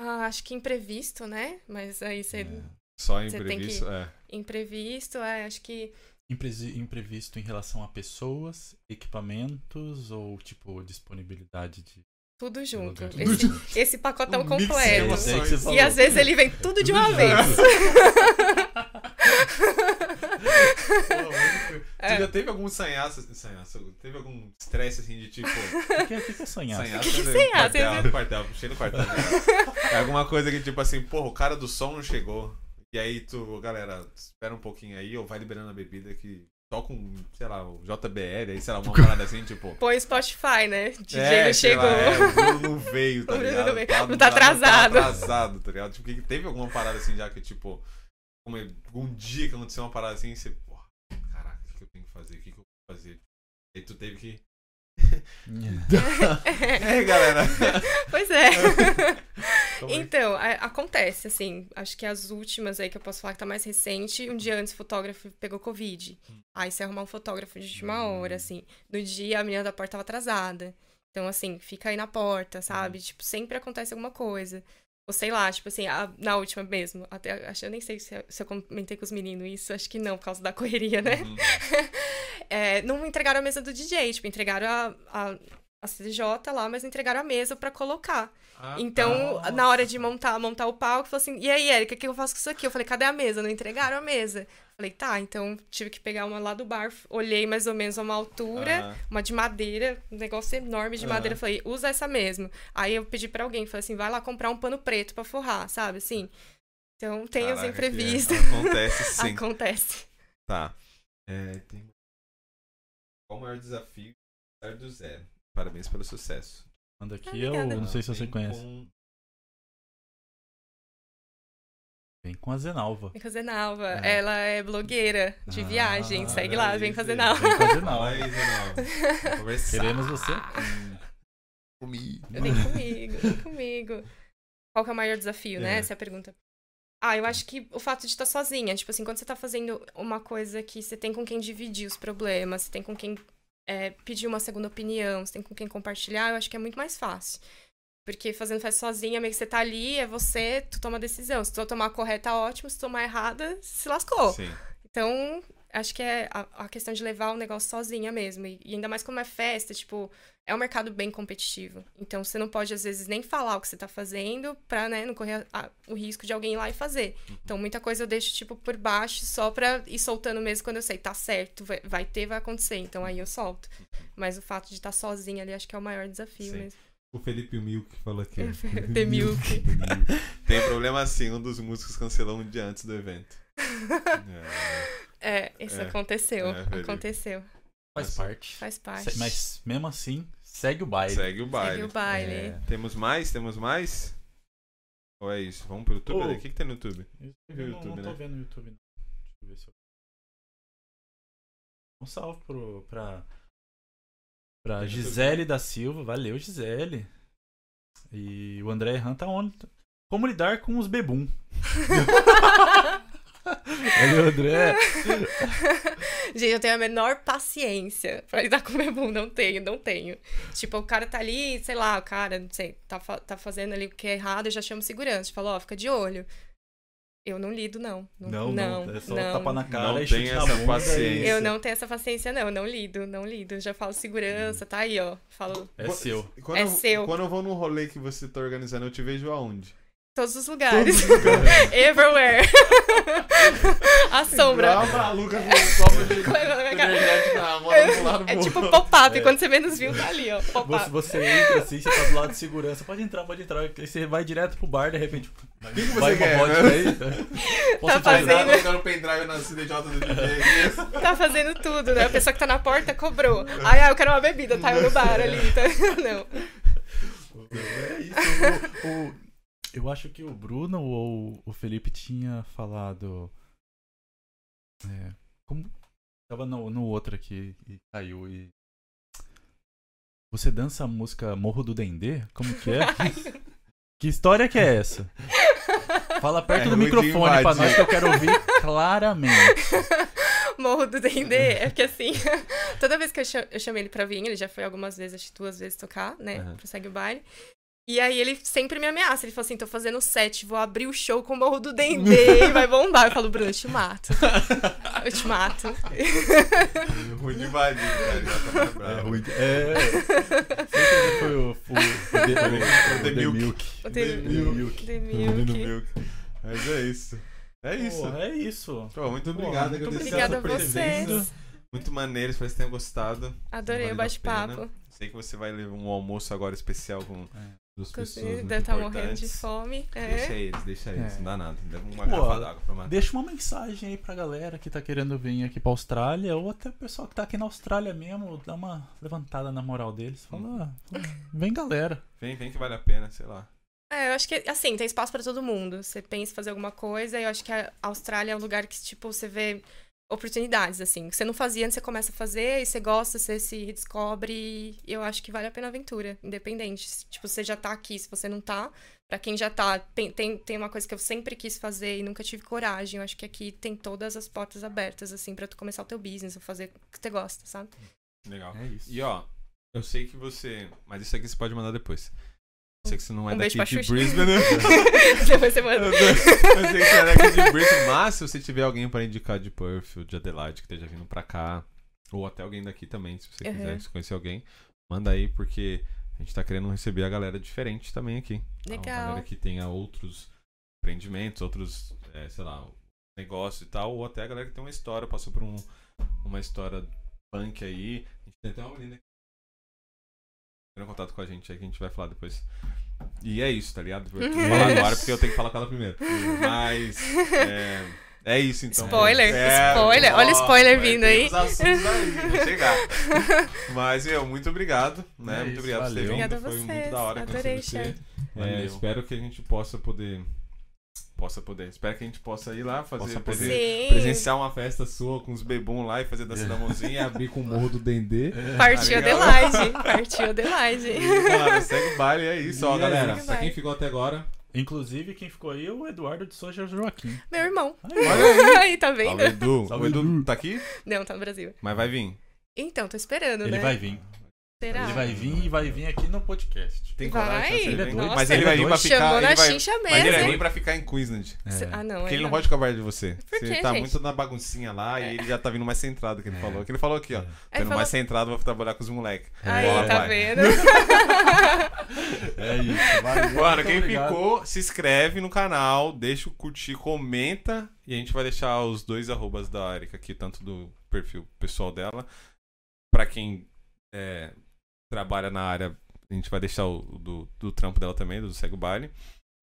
Ah, acho que imprevisto, né? Mas aí você. É. Só Você tem imprevisto? que- É. Imprevisto, é, acho que. Imprevisto em relação a pessoas, equipamentos ou tipo disponibilidade de. Tudo junto. lugar. Esse, esse pacotão Um completo. É que. E às vezes ele vem tudo de uma Tudo vez. Pô, É. Você já teve algum sanhaço, sanhaço? Teve algum estresse assim de tipo. O que é, o que é sonhar? Sanhaço, Que né? sanhaço? Quartel, quartel, puxei no quartel. É alguma coisa que tipo assim, porra, o cara do som não chegou. E aí tu, galera, espera um pouquinho aí, ou vai liberando a bebida que. Toca um, sei lá, o JBL, aí, sei lá, uma parada assim, tipo. Põe Spotify, né? DJ É, não chegou. lá, é, o Bruno não veio, tá ligado? não veio. Tá- Não tá já atrasado. atrasado, tá ligado? Tipo, que teve alguma parada assim já que, tipo, é- algum dia que aconteceu uma parada assim, você, porra, caraca, o que eu tenho que fazer? O que que eu vou fazer? Aí tu teve que. É, galera. Pois é. É? Então, a- acontece, assim, acho que as últimas aí que eu posso falar que tá mais recente, um dia antes o fotógrafo pegou Covid. Aí você arrumar um fotógrafo de última Hum. hora, assim. No dia a menina da porta tava atrasada. Então, assim, fica aí na porta, sabe? Tipo, sempre acontece alguma coisa. Ou sei lá, tipo assim, a- na última mesmo. Até, acho, eu nem sei se, eu- se eu comentei com os meninos isso, acho que não, por causa da correria, né? Uhum. É, não entregaram a mesa do DJ, tipo, entregaram a, a, a CJ lá, mas entregaram a mesa pra colocar. Ah, Então, tá. na hora de montar, montar o palco, falou assim: e aí, Erika, o que eu faço com isso aqui? Eu falei: cadê a mesa? Não entregaram a mesa. Falei: tá, então tive que pegar uma lá do bar, olhei mais ou menos a uma altura, Aham. uma de madeira, um negócio enorme de Aham. madeira. Falei: usa essa mesmo. Aí eu pedi pra alguém, falei assim: vai lá comprar um pano preto pra forrar, sabe? Assim. Então, tem os Caraca, que é- imprevistos. Acontece sim. Acontece. Tá. É, tem... Qual o maior desafio sair do zero? Parabéns pelo sucesso. Manda aqui, Obrigada. eu não sei se você conhece. com- Vem com a Zenalva. Vem fazer Nalva. É. Ela é blogueira de Ah, viagem. Segue lá, vem fazer Zé. Nalva. Vem com a Zenalva. aí, Zenalva. Queremos você. Comigo. Vem comigo, vem comigo. qual que é o maior desafio, né? É. Essa é a pergunta. Ah, eu acho que o fato de estar sozinha, tipo assim, quando você tá fazendo uma coisa que você tem com quem dividir os problemas, você tem com quem é, pedir uma segunda opinião, você tem com quem compartilhar, eu acho que é muito mais fácil. Porque fazendo festa sozinha, meio que você tá ali, é você, tu toma a decisão. Se tu tomar a correta, ótimo. Se tu tomar a errada, se lascou. Sim. Então, acho que é a, a questão de levar o negócio sozinha mesmo. E, e ainda mais como é festa, tipo, é um mercado bem competitivo. Então, você não pode, às vezes, nem falar o que você tá fazendo pra, né, não correr a- o risco de alguém ir lá e fazer. Então, muita coisa eu deixo, tipo, por baixo, só pra ir soltando mesmo quando eu sei, tá certo, vai, vai ter, vai acontecer. Então, aí eu solto. Mas o fato de estar sozinha ali, acho que é o maior desafio Sim. mesmo. O Felipe Milk falou aqui. The Milk. Tem problema assim, um dos músicos cancelou um dia antes do evento. É, É, isso É, aconteceu. é, aconteceu. Faz parte. Faz parte. Mas mesmo assim, segue o baile. segue o baile. Segue o baile. É. Temos mais? Temos mais? Ou é isso? Vamos pro YouTube? O que, que tem no YouTube? Eu não, YouTube, não tô né? vendo o YouTube, não. Deixa eu ver se eu... Um salve pro, pra, pra Gisele da Silva. Valeu, Gisele. E o André Han tá on. Como lidar com os bebum? Valeu, André. Gente, eu tenho a menor paciência pra lidar com o bebum. Não tenho, não tenho. Tipo, o cara tá ali, sei lá, o cara, não sei, tá, tá fazendo ali o que é errado, eu já chamo segurança. Falo, ó, fica de olho. Eu não lido, não. Não, não, é só não. tapa na cara Não e tem essa bunda paciência. Eu não tenho essa paciência, não. Eu não lido, não lido. Já falo segurança, tá aí, ó. Falo É seu. Quando É eu, seu. Quando eu vou num rolê que você tá organizando, eu te vejo aonde? Todos os lugares. Everywhere. a sombra. Igual a maluca com copo de é é? energética, É tipo pop-up, É. quando você menos viu, tá ali, ó. Você, Pop-up. você entra assim, você tá do lado de segurança. Pode entrar, pode entrar. Aí você vai direto pro bar, de repente. que você vai uma quer, vodka né? aí. Posso Tá te fazendo- ajudar? colocando pendrive na CDJ do DJ. Tá fazendo tudo, né? A pessoa que tá na porta cobrou. Ai, ah, eu quero uma bebida, tá? Eu no bar ali. Tá? Não. É isso. O- o- eu acho que o Bruno ou o Felipe tinha falado. É, como. Tava no, no outro aqui e caiu e. Você dança a música Morro do Dendê? Como que é? que história que é essa? Fala perto É do microfone pra nós que eu quero ouvir claramente. Morro do Dendê. É porque assim, toda vez que eu cha- eu chamei ele pra vir, ele já foi algumas vezes, acho que duas vezes tocar, né? Aham. Pro Segue o Baile. E aí ele sempre me ameaça. Ele falou assim: tô fazendo set, vou abrir o show com o Morro do Dendê e vai bombar. Eu falo, Bruno, eu te mato. Eu te mato. Ruim de invadir, cara. Já tá É ruim. de- É. Sempre foi o, The Milk. O The Milk. The Milk. Mas é isso. É isso. Pô, é isso. Pô, muito Pô, obrigado. muito agradecer Obrigada a vocês. Muito maneiro, espero que vocês tenham gostado. Adorei o bate-papo. Sei que você vai levar um almoço agora especial com Você pessoas muito deve estar morrendo de fome. Deixa É. eles, deixa eles, É. não dá nada. Leva uma Pô, garrafa d'água pra matar. Deixa uma mensagem aí pra galera que tá querendo vir aqui pra Austrália, ou até o pessoal que tá aqui na Austrália mesmo, dá uma levantada na moral deles. Fala, ah, vem galera. Vem, vem que vale a pena, sei lá. É, eu acho que, assim, tem espaço pra todo mundo. Você pensa em fazer alguma coisa, e eu acho que a Austrália é um lugar que, tipo, você vê oportunidades, assim. Que você não fazia antes, você começa a fazer, e você gosta, você se redescobre, e eu acho que vale a pena a aventura, independente. Tipo, você já tá aqui, se você não tá. Pra quem já tá, tem, tem, tem uma coisa que eu sempre quis fazer e nunca tive coragem. Eu acho que aqui tem todas as portas abertas, assim, pra tu começar o teu business, ou fazer o que você gosta, sabe? Legal. É isso. E ó, eu sei que você. Mas isso aqui você pode mandar depois. Eu sei que você não é Um daqui de Xuxa. Brisbane. Depois você manda. Eu sei que você é daqui de Brisbane, mas se você tiver alguém pra indicar de Perth ou de Adelaide que esteja vindo pra cá, ou até alguém daqui também, se você Uhum. quiser se conhecer alguém, manda aí, porque a gente tá querendo receber a galera diferente também aqui. A Legal. galera que tenha outros empreendimentos, outros, é, sei lá, negócios e tal, ou até a galera que tem uma história, passou por um, uma história punk aí. A gente tem até uma menina entrando em contato com a gente aí que a gente vai falar depois. E é isso, tá ligado? Eu vou falar agora porque eu tenho que falar com ela primeiro. Mas. É, é isso então. Spoiler, É, spoiler. Olha o spoiler vindo aí. aí, chegar. Mas, meu, muito obrigado, né? É muito isso, obrigado por ter valeu. vindo. Obrigada a Foi vocês. muito da hora Adorei, conhecer você. É, Valeu. espero que a gente possa poder. Possa poder. Espero que a gente possa ir lá fazer. Possa poder. presen- Sim. Presenciar uma festa sua com os bebum lá e fazer dança da mãozinha, abrir com o morro do Dendê. Partiu Tá legal? Adelaide. Partiu Adelaide. Mano, segue o baile, é isso, ó, é galera. Pra quem ficou até agora, Inclusive, quem ficou aí é o Eduardo de Souza Joaquim. Meu irmão. Aí, Olha Aí, tá vendo? Salve, Edu. Salve, o Edu tá aqui? Não, tá no Brasil. Mas vai vir. Então, tô esperando, Ele né? vai vir. Será? Ele vai vir e vai vir aqui no podcast. Tem Vai? coragem? Ele é doido. Mas Nossa, ele vai vir ele pra é ficar. Chamou ele na vai... chincha Mas ele vai mesmo. vir pra ficar em Queensland. É. Ah, não. Porque ele não não. pode ficar perto de você. Por você quê, tá gente? muito na baguncinha lá e ele já tá vindo mais centrado, que ele É. falou. Que ele falou aqui, ó. É. Aí indo falou- mais centrado, vou trabalhar com os moleques. Aí, Bola, tá vai. vendo? É isso. Valeu, Mano, muito quem obrigado. ficou, se inscreve no canal, deixa o curtir, comenta. E a gente vai deixar os dois arrobas da Erika aqui, tanto do perfil pessoal dela. Pra quem é, trabalha na área, a gente vai deixar o do, do trampo dela também, do Segue o Baile.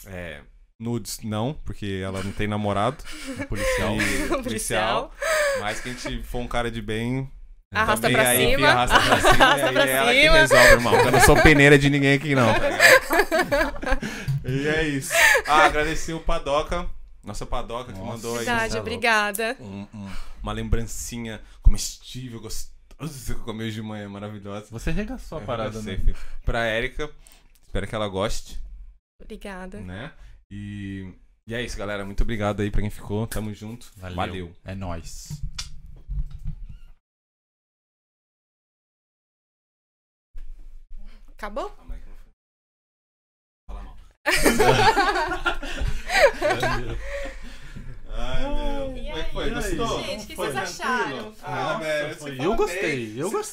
É, nudes não, porque ela não tem namorado. O policial. E O policial. Mas que a gente for um cara de bem. Arrasta também pra aí, cima. arrasta pra cima. Arrasta e aí pra é ela que resolve, irmão. Eu não sou peneira de ninguém aqui, não. e é isso. Ah, agradecer o Padoca. Nossa Padoca que Nossa. mandou aí Verdade, é obrigada. um- um- uma lembrancinha comestível, gostosa que eu comi hoje de manhã, maravilhosa. Você regaçou a Eu parada, né? Pra Érica, espero que ela goste, Obrigada. né? E, e é isso, galera. Muito obrigado aí pra quem ficou. Tamo junto. Valeu. Valeu. É nóis. Acabou? Fala mal. Ai, meu. Como é que foi? Gostou? Gente, o que Foi vocês tranquilo? acharam? Ah, velho, Foi- fala Eu gostei, eu gostei.